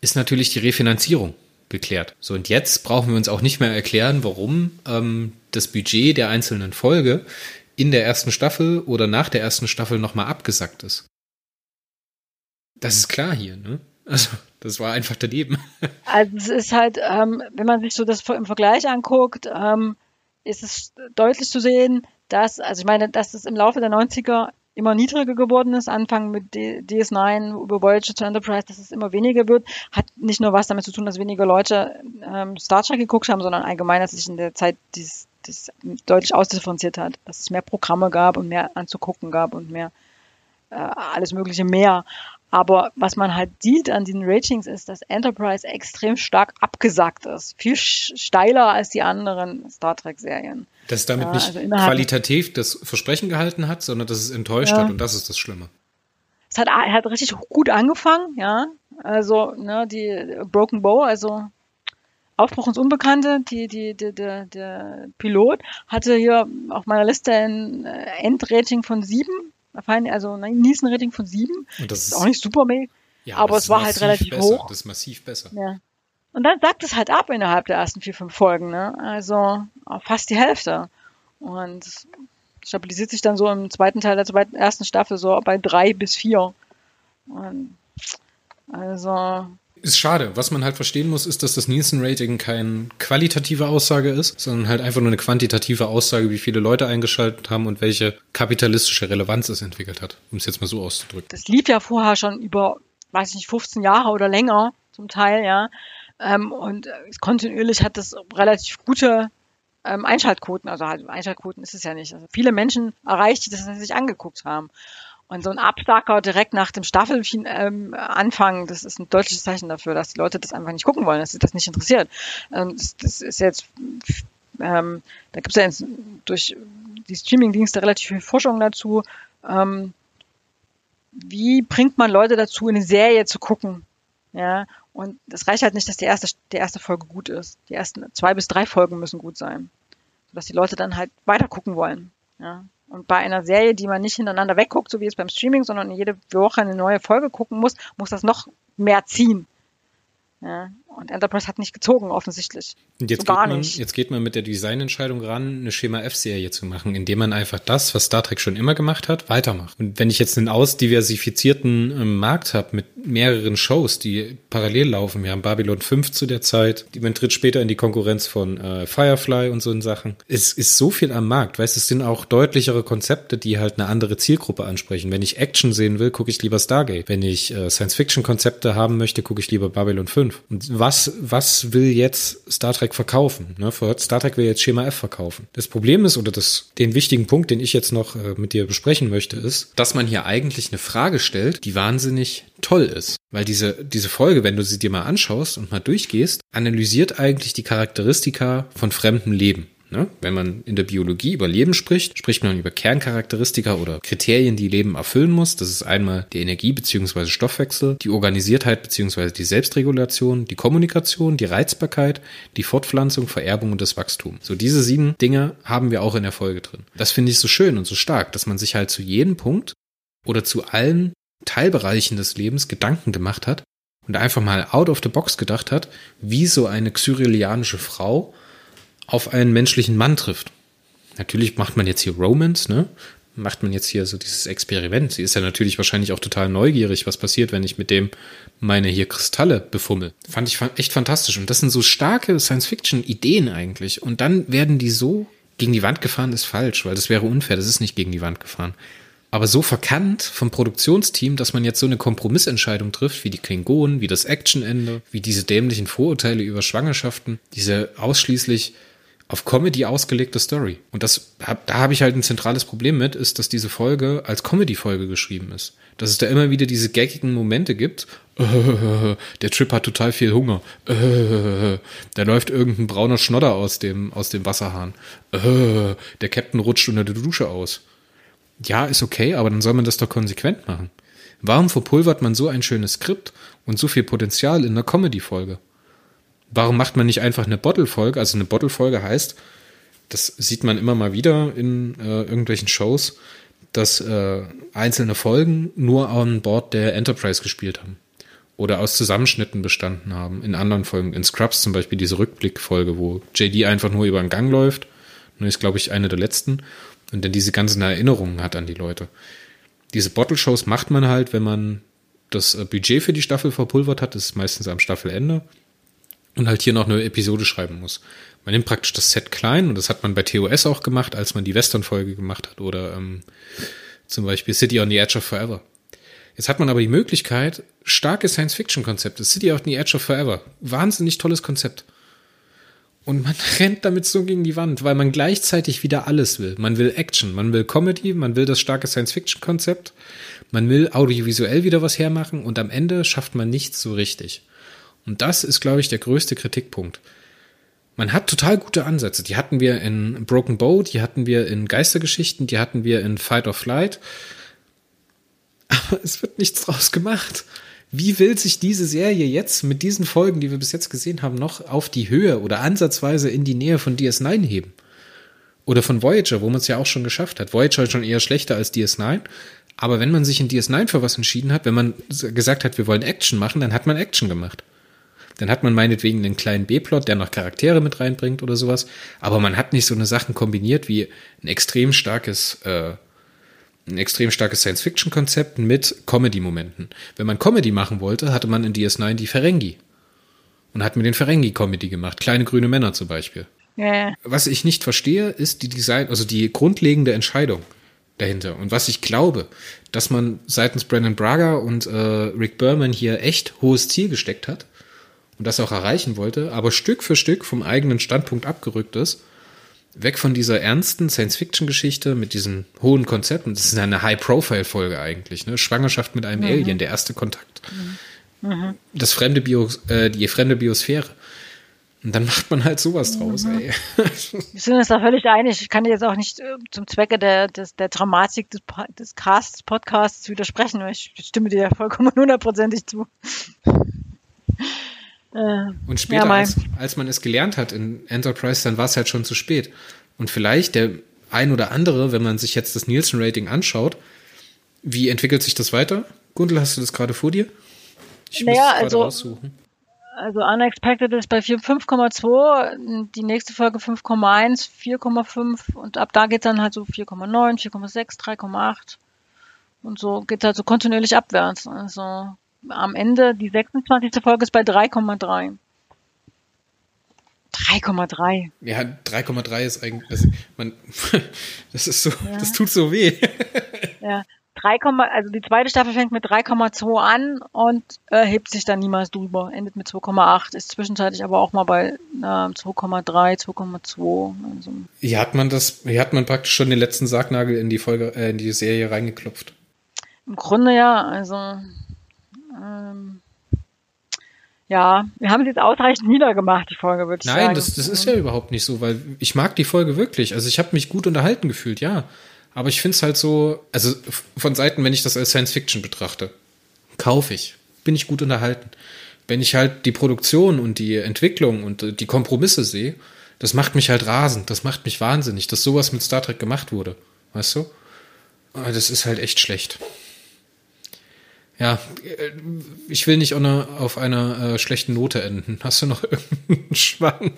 ist natürlich die Refinanzierung geklärt. So, und jetzt brauchen wir uns auch nicht mehr erklären, warum ähm, das Budget der einzelnen Folge in der ersten Staffel oder nach der ersten Staffel nochmal abgesackt ist. Das ist klar hier, ne? Also, das war einfach daneben. Also, es ist halt, ähm, wenn man sich so das im Vergleich anguckt, ähm, ist es deutlich zu sehen, dass, also ich meine, dass es im Laufe der 90er immer niedriger geworden ist, Anfang mit DS9 über Voyager zu Enterprise, dass es immer weniger wird, hat nicht nur was damit zu tun, dass weniger Leute ähm, Star Trek geguckt haben, sondern allgemein, dass sich in der Zeit dies, dies deutlich ausdifferenziert hat, dass es mehr Programme gab und mehr anzugucken gab und mehr äh, alles Mögliche mehr. Aber was man halt sieht an den Ratings ist, dass Enterprise extrem stark abgesagt ist. Viel steiler als die anderen Star Trek-Serien. Dass damit ja, nicht also qualitativ das Versprechen gehalten hat, sondern dass es enttäuscht ja. hat und das ist das Schlimme. Es hat, hat richtig gut angefangen, ja. Also, ne, die Broken Bow, also Aufbruch ins Unbekannte, die, die, die, der, der Pilot, hatte hier auf meiner Liste ein äh, Endrating von sieben also ein Nielsen-Rating von sieben. Und das ist auch nicht super. Ja, aber es war halt relativ besser. hoch. Das ist massiv besser. Ja. Und dann sagt es halt ab innerhalb der ersten vier, fünf Folgen, ne? Also fast die Hälfte. Und stabilisiert sich dann so im zweiten Teil der zweiten, ersten Staffel so bei drei bis vier. Und also ist schade. Was man halt verstehen muss, ist, dass das Nielsen-Rating keine qualitative Aussage ist, sondern halt einfach nur eine quantitative Aussage, wie viele Leute eingeschaltet haben und welche kapitalistische Relevanz es entwickelt hat, um es jetzt mal so auszudrücken. Das lief ja vorher schon über, weiß ich nicht, 15 Jahre oder länger zum Teil, ja. Ähm, und kontinuierlich hat das relativ gute ähm, Einschaltquoten, also halt Einschaltquoten ist es ja nicht. Also viele Menschen erreicht, die das sich angeguckt haben. Und so ein Absacker direkt nach dem Staffelanfang, ähm, das ist ein deutliches Zeichen dafür, dass die Leute das einfach nicht gucken wollen, dass sie das nicht interessiert. Ähm, das, das, ist jetzt, ähm, da gibt es ja jetzt durch die Streaming-Dienste relativ viel Forschung dazu. Ähm, wie bringt man Leute dazu, eine Serie zu gucken? Ja, und das reicht halt nicht, dass die erste, die erste Folge gut ist. Die ersten zwei bis drei Folgen müssen gut sein. Sodass die Leute dann halt weiter gucken wollen. Ja. Und bei einer Serie, die man nicht hintereinander wegguckt, so wie es beim Streaming, sondern jede Woche eine neue Folge gucken muss, muss das noch mehr ziehen. Ja, und Enterprise hat nicht gezogen, offensichtlich. Und jetzt, so geht man, nicht. jetzt geht man mit der Designentscheidung ran, eine Schema F-Serie zu machen, indem man einfach das, was Star Trek schon immer gemacht hat, weitermacht. Und wenn ich jetzt einen ausdiversifizierten ähm, Markt habe mit mehreren Shows, die parallel laufen, wir haben Babylon 5 zu der Zeit, man tritt später in die Konkurrenz von äh, Firefly und so Sachen. Es ist so viel am Markt, weißt es sind auch deutlichere Konzepte, die halt eine andere Zielgruppe ansprechen. Wenn ich Action sehen will, gucke ich lieber Stargate. Wenn ich äh, Science-Fiction-Konzepte haben möchte, gucke ich lieber Babylon 5. Und was, was will jetzt Star Trek verkaufen? Ne? Star Trek will jetzt Schema F verkaufen. Das Problem ist, oder das, den wichtigen Punkt, den ich jetzt noch äh, mit dir besprechen möchte, ist, dass man hier eigentlich eine Frage stellt, die wahnsinnig toll ist. Weil diese, diese Folge, wenn du sie dir mal anschaust und mal durchgehst, analysiert eigentlich die Charakteristika von fremdem Leben. Ne? Wenn man in der Biologie über Leben spricht, spricht man über Kerncharakteristika oder Kriterien, die Leben erfüllen muss. Das ist einmal die Energie bzw. Stoffwechsel, die Organisiertheit bzw. die Selbstregulation, die Kommunikation, die Reizbarkeit, die Fortpflanzung, Vererbung und das Wachstum. So diese sieben Dinge haben wir auch in der Folge drin. Das finde ich so schön und so stark, dass man sich halt zu jedem Punkt oder zu allen Teilbereichen des Lebens Gedanken gemacht hat und einfach mal out of the box gedacht hat, wie so eine xyrillianische Frau auf einen menschlichen Mann trifft. natürlich macht man jetzt hier Romance, ne? Macht man jetzt hier so dieses Experiment. Sie ist ja natürlich wahrscheinlich auch total neugierig, was passiert, wenn ich mit dem meine hier Kristalle befummel. Fand ich echt fantastisch. Und das sind so starke Science-Fiction-Ideen eigentlich. Und dann werden die so gegen die Wand gefahren, ist falsch, weil das wäre unfair. Das ist nicht gegen die Wand gefahren aber so verkannt vom Produktionsteam, dass man jetzt so eine Kompromissentscheidung trifft, wie die Klingonen, wie das Actionende, wie diese dämlichen Vorurteile über Schwangerschaften, diese ausschließlich auf Comedy ausgelegte Story. Und das, da habe ich halt ein zentrales Problem mit, ist, dass diese Folge als Comedy-Folge geschrieben ist. Dass es da immer wieder diese gaggigen Momente gibt. der Trip hat total viel Hunger. da läuft irgendein brauner Schnodder aus dem, aus dem Wasserhahn. der Captain rutscht unter der Dusche aus ja, ist okay, aber dann soll man das doch konsequent machen. Warum verpulvert man so ein schönes Skript und so viel Potenzial in einer Comedy-Folge? Warum macht man nicht einfach eine Bottle-Folge? Also eine Bottle-Folge heißt, das sieht man immer mal wieder in äh, irgendwelchen Shows, dass äh, einzelne Folgen nur an Bord der Enterprise gespielt haben. Oder aus Zusammenschnitten bestanden haben. In anderen Folgen, in Scrubs zum Beispiel diese Rückblickfolge, wo JD einfach nur über den Gang läuft. Nur ist, glaube ich, eine der letzten und dann diese ganzen Erinnerungen hat an die Leute. Diese Bottle-Shows macht man halt, wenn man das äh, Budget für die Staffel verpulvert hat, das ist meistens am Staffelende, und halt hier noch eine Episode schreiben muss. Man nimmt praktisch das Set klein und das hat man bei TOS auch gemacht, als man die Western-Folge gemacht hat oder ähm, zum Beispiel City on the Edge of Forever. Jetzt hat man aber die Möglichkeit, starke Science-Fiction-Konzepte, City on the Edge of Forever, wahnsinnig tolles Konzept. Und man rennt damit so gegen die Wand, weil man gleichzeitig wieder alles will. Man will Action, man will Comedy, man will das starke Science-Fiction-Konzept, man will audiovisuell wieder was hermachen und am Ende schafft man nichts so richtig. Und das ist, glaube ich, der größte Kritikpunkt. Man hat total gute Ansätze. Die hatten wir in Broken Bow, die hatten wir in Geistergeschichten, die hatten wir in Fight or Flight. Aber es wird nichts draus gemacht. Wie will sich diese Serie jetzt mit diesen Folgen, die wir bis jetzt gesehen haben, noch auf die Höhe oder ansatzweise in die Nähe von DS9 heben? Oder von Voyager, wo man es ja auch schon geschafft hat. Voyager ist schon eher schlechter als DS9. Aber wenn man sich in DS9 für was entschieden hat, wenn man gesagt hat, wir wollen Action machen, dann hat man Action gemacht. Dann hat man meinetwegen einen kleinen B-Plot, der noch Charaktere mit reinbringt oder sowas. Aber man hat nicht so eine Sachen kombiniert wie ein extrem starkes äh, ein extrem starkes Science-Fiction-Konzept mit Comedy-Momenten. Wenn man Comedy machen wollte, hatte man in DS9 die Ferengi. Und hat mir den Ferengi-Comedy gemacht. Kleine grüne Männer zum Beispiel. Yeah. Was ich nicht verstehe, ist die Design, also die grundlegende Entscheidung dahinter. Und was ich glaube, dass man seitens Brandon Braga und äh, Rick Berman hier echt hohes Ziel gesteckt hat und das auch erreichen wollte, aber Stück für Stück vom eigenen Standpunkt abgerückt ist weg von dieser ernsten Science-Fiction-Geschichte mit diesen hohen Konzepten. Das ist eine High-Profile-Folge eigentlich, ne? Schwangerschaft mit einem mhm. Alien, der erste Kontakt. Mhm. mhm. Das fremde Bio, äh, die fremde Biosphäre. Und dann macht man halt sowas draus, mhm. ey. Wir sind uns da völlig einig. Ich kann dir jetzt auch nicht äh, zum Zwecke der, des, der Dramatik des, des Casts, Podcasts widersprechen. Ich stimme dir ja vollkommen hundertprozentig zu. Äh, und später, ja, als, als man es gelernt hat in Enterprise, dann war es halt schon zu spät. Und vielleicht der ein oder andere, wenn man sich jetzt das Nielsen-Rating anschaut, wie entwickelt sich das weiter? Gundel, hast du das gerade vor dir? Ich naja, muss es also, raussuchen. Also Unexpected ist bei 5,2, die nächste Folge 5,1, 4,5 und ab da geht dann halt so 4,9, 4,6, 3,8 und so geht halt so kontinuierlich abwärts. Also am Ende, die 26. Folge ist bei 3,3. 3,3. Ja, 3,3 ist eigentlich, also man, das ist so, ja. das tut so weh. Ja, 3, also die zweite Staffel fängt mit 3,2 an und äh, hebt sich dann niemals drüber, endet mit 2,8, ist zwischenzeitlich aber auch mal bei äh, 2,3, 2,2. Also. Hier hat man das, hier hat man praktisch schon den letzten Sargnagel in die Folge, äh, in die Serie reingeklopft. Im Grunde ja, also ähm, ja, wir haben es jetzt ausreichend niedergemacht, die Folge, würde ich Nein, sagen. Nein, das, das ist ja überhaupt nicht so, weil ich mag die Folge wirklich. Also ich habe mich gut unterhalten gefühlt, ja. Aber ich finde es halt so, also von Seiten, wenn ich das als Science Fiction betrachte, kaufe ich. Bin ich gut unterhalten. Wenn ich halt die Produktion und die Entwicklung und die Kompromisse sehe, das macht mich halt rasend, das macht mich wahnsinnig, dass sowas mit Star Trek gemacht wurde. Weißt du? Aber das ist halt echt schlecht. Ja, äh, ich will nicht auf einer äh, schlechten Note enden. Hast du noch irgendeinen Schwank?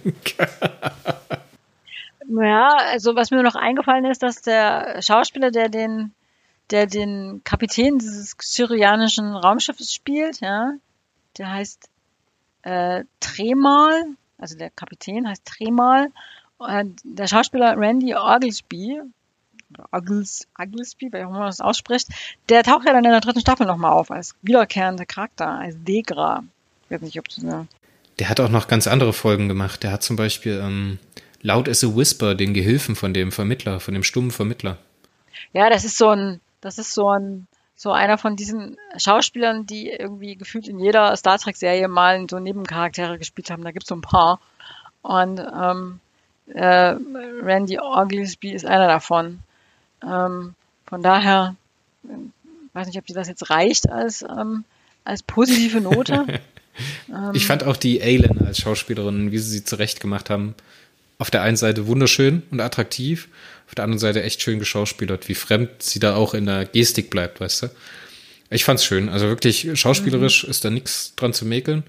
Ja, also was mir noch eingefallen ist, dass der Schauspieler, der den, der den Kapitän dieses syrianischen Raumschiffes spielt, ja, der heißt äh, Tremal, also der Kapitän heißt Tremal. Und der Schauspieler Randy Oglesby, Ogles, Oglesby, wer auch immer man das ausspricht, der taucht ja dann in der dritten Staffel nochmal auf als wiederkehrender Charakter, als Degra. Ich weiß nicht, ob du eine der hat auch noch ganz andere Folgen gemacht. Der hat zum Beispiel ähm, Loud as a Whisper, den Gehilfen von dem Vermittler, von dem stummen Vermittler. Ja, das ist so ein, das ist so ein, so einer von diesen Schauspielern, die irgendwie gefühlt in jeder Star Trek-Serie mal so Nebencharaktere gespielt haben. Da gibt es so ein paar. Und ähm, äh, Randy Oglesby ist einer davon. Ähm, von daher, weiß nicht, ob dir das jetzt reicht als, ähm, als positive Note. ich fand auch die Aylin als Schauspielerin, wie sie sie zurecht gemacht haben, auf der einen Seite wunderschön und attraktiv, auf der anderen Seite echt schön geschauspielert, wie fremd sie da auch in der Gestik bleibt, weißt du. Ich fand's schön. Also wirklich schauspielerisch mhm. ist da nichts dran zu mäkeln.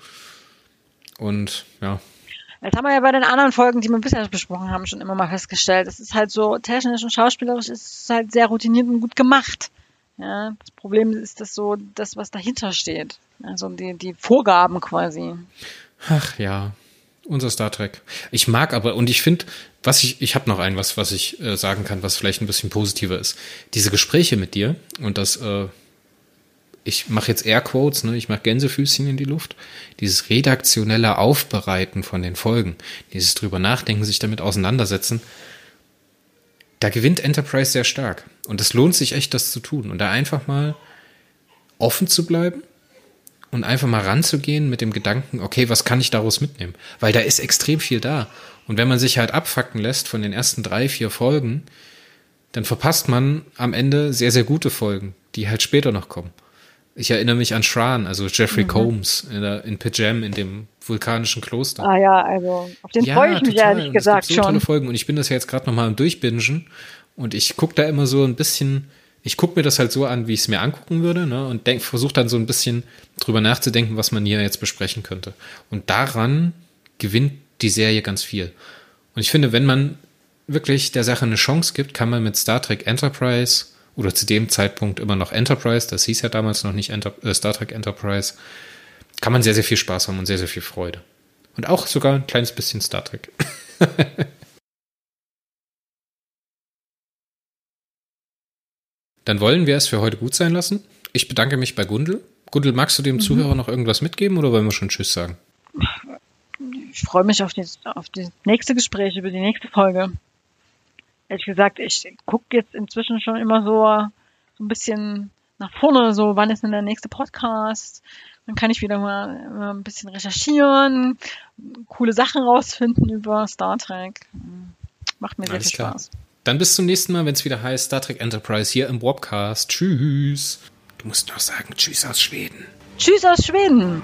Und ja. Jetzt haben wir ja bei den anderen Folgen, die wir bisher besprochen haben, schon immer mal festgestellt. Es ist halt so technisch und schauspielerisch ist es halt sehr routiniert und gut gemacht. Ja, das Problem ist das so, das, was dahinter steht. Also die, die Vorgaben quasi. Ach ja, unser Star Trek. Ich mag aber, und ich finde, was ich, ich habe noch ein, was, was ich äh, sagen kann, was vielleicht ein bisschen positiver ist. Diese Gespräche mit dir und das, äh, ich mache jetzt Airquotes, ne, ich mache Gänsefüßchen in die Luft. Dieses redaktionelle Aufbereiten von den Folgen, dieses drüber nachdenken, sich damit auseinandersetzen, da gewinnt Enterprise sehr stark. Und es lohnt sich echt, das zu tun. Und da einfach mal offen zu bleiben und einfach mal ranzugehen mit dem Gedanken, okay, was kann ich daraus mitnehmen? Weil da ist extrem viel da. Und wenn man sich halt abfacken lässt von den ersten drei, vier Folgen, dann verpasst man am Ende sehr, sehr gute Folgen, die halt später noch kommen. Ich erinnere mich an Shran, also Jeffrey mhm. Combs in, der, in Pajam, in dem vulkanischen Kloster. Ah ja, also auf den ja, freue ich mich ehrlich gesagt es gibt so schon. tolle Folgen und ich bin das ja jetzt gerade nochmal am Durchbingen und ich gucke da immer so ein bisschen, ich gucke mir das halt so an, wie ich es mir angucken würde ne, und versuche dann so ein bisschen drüber nachzudenken, was man hier jetzt besprechen könnte. Und daran gewinnt die Serie ganz viel. Und ich finde, wenn man wirklich der Sache eine Chance gibt, kann man mit Star Trek Enterprise oder zu dem Zeitpunkt immer noch Enterprise, das hieß ja damals noch nicht Enter äh, Star Trek Enterprise, kann man sehr, sehr viel Spaß haben und sehr, sehr viel Freude. Und auch sogar ein kleines bisschen Star Trek. Dann wollen wir es für heute gut sein lassen. Ich bedanke mich bei Gundel. Gundel, magst du dem mhm. Zuhörer noch irgendwas mitgeben oder wollen wir schon Tschüss sagen? Ich freue mich auf das, auf das nächste Gespräch über die nächste Folge ehrlich gesagt, ich gucke jetzt inzwischen schon immer so, so ein bisschen nach vorne, so wann ist denn der nächste Podcast? Dann kann ich wieder mal, ein bisschen recherchieren, coole Sachen rausfinden über Star Trek. Macht mir sehr Alles viel klar. Spaß. Dann bis zum nächsten Mal, wenn es wieder heißt Star Trek Enterprise hier im Wobcast. Tschüss. Du musst noch sagen Tschüss aus Schweden. Tschüss aus Schweden.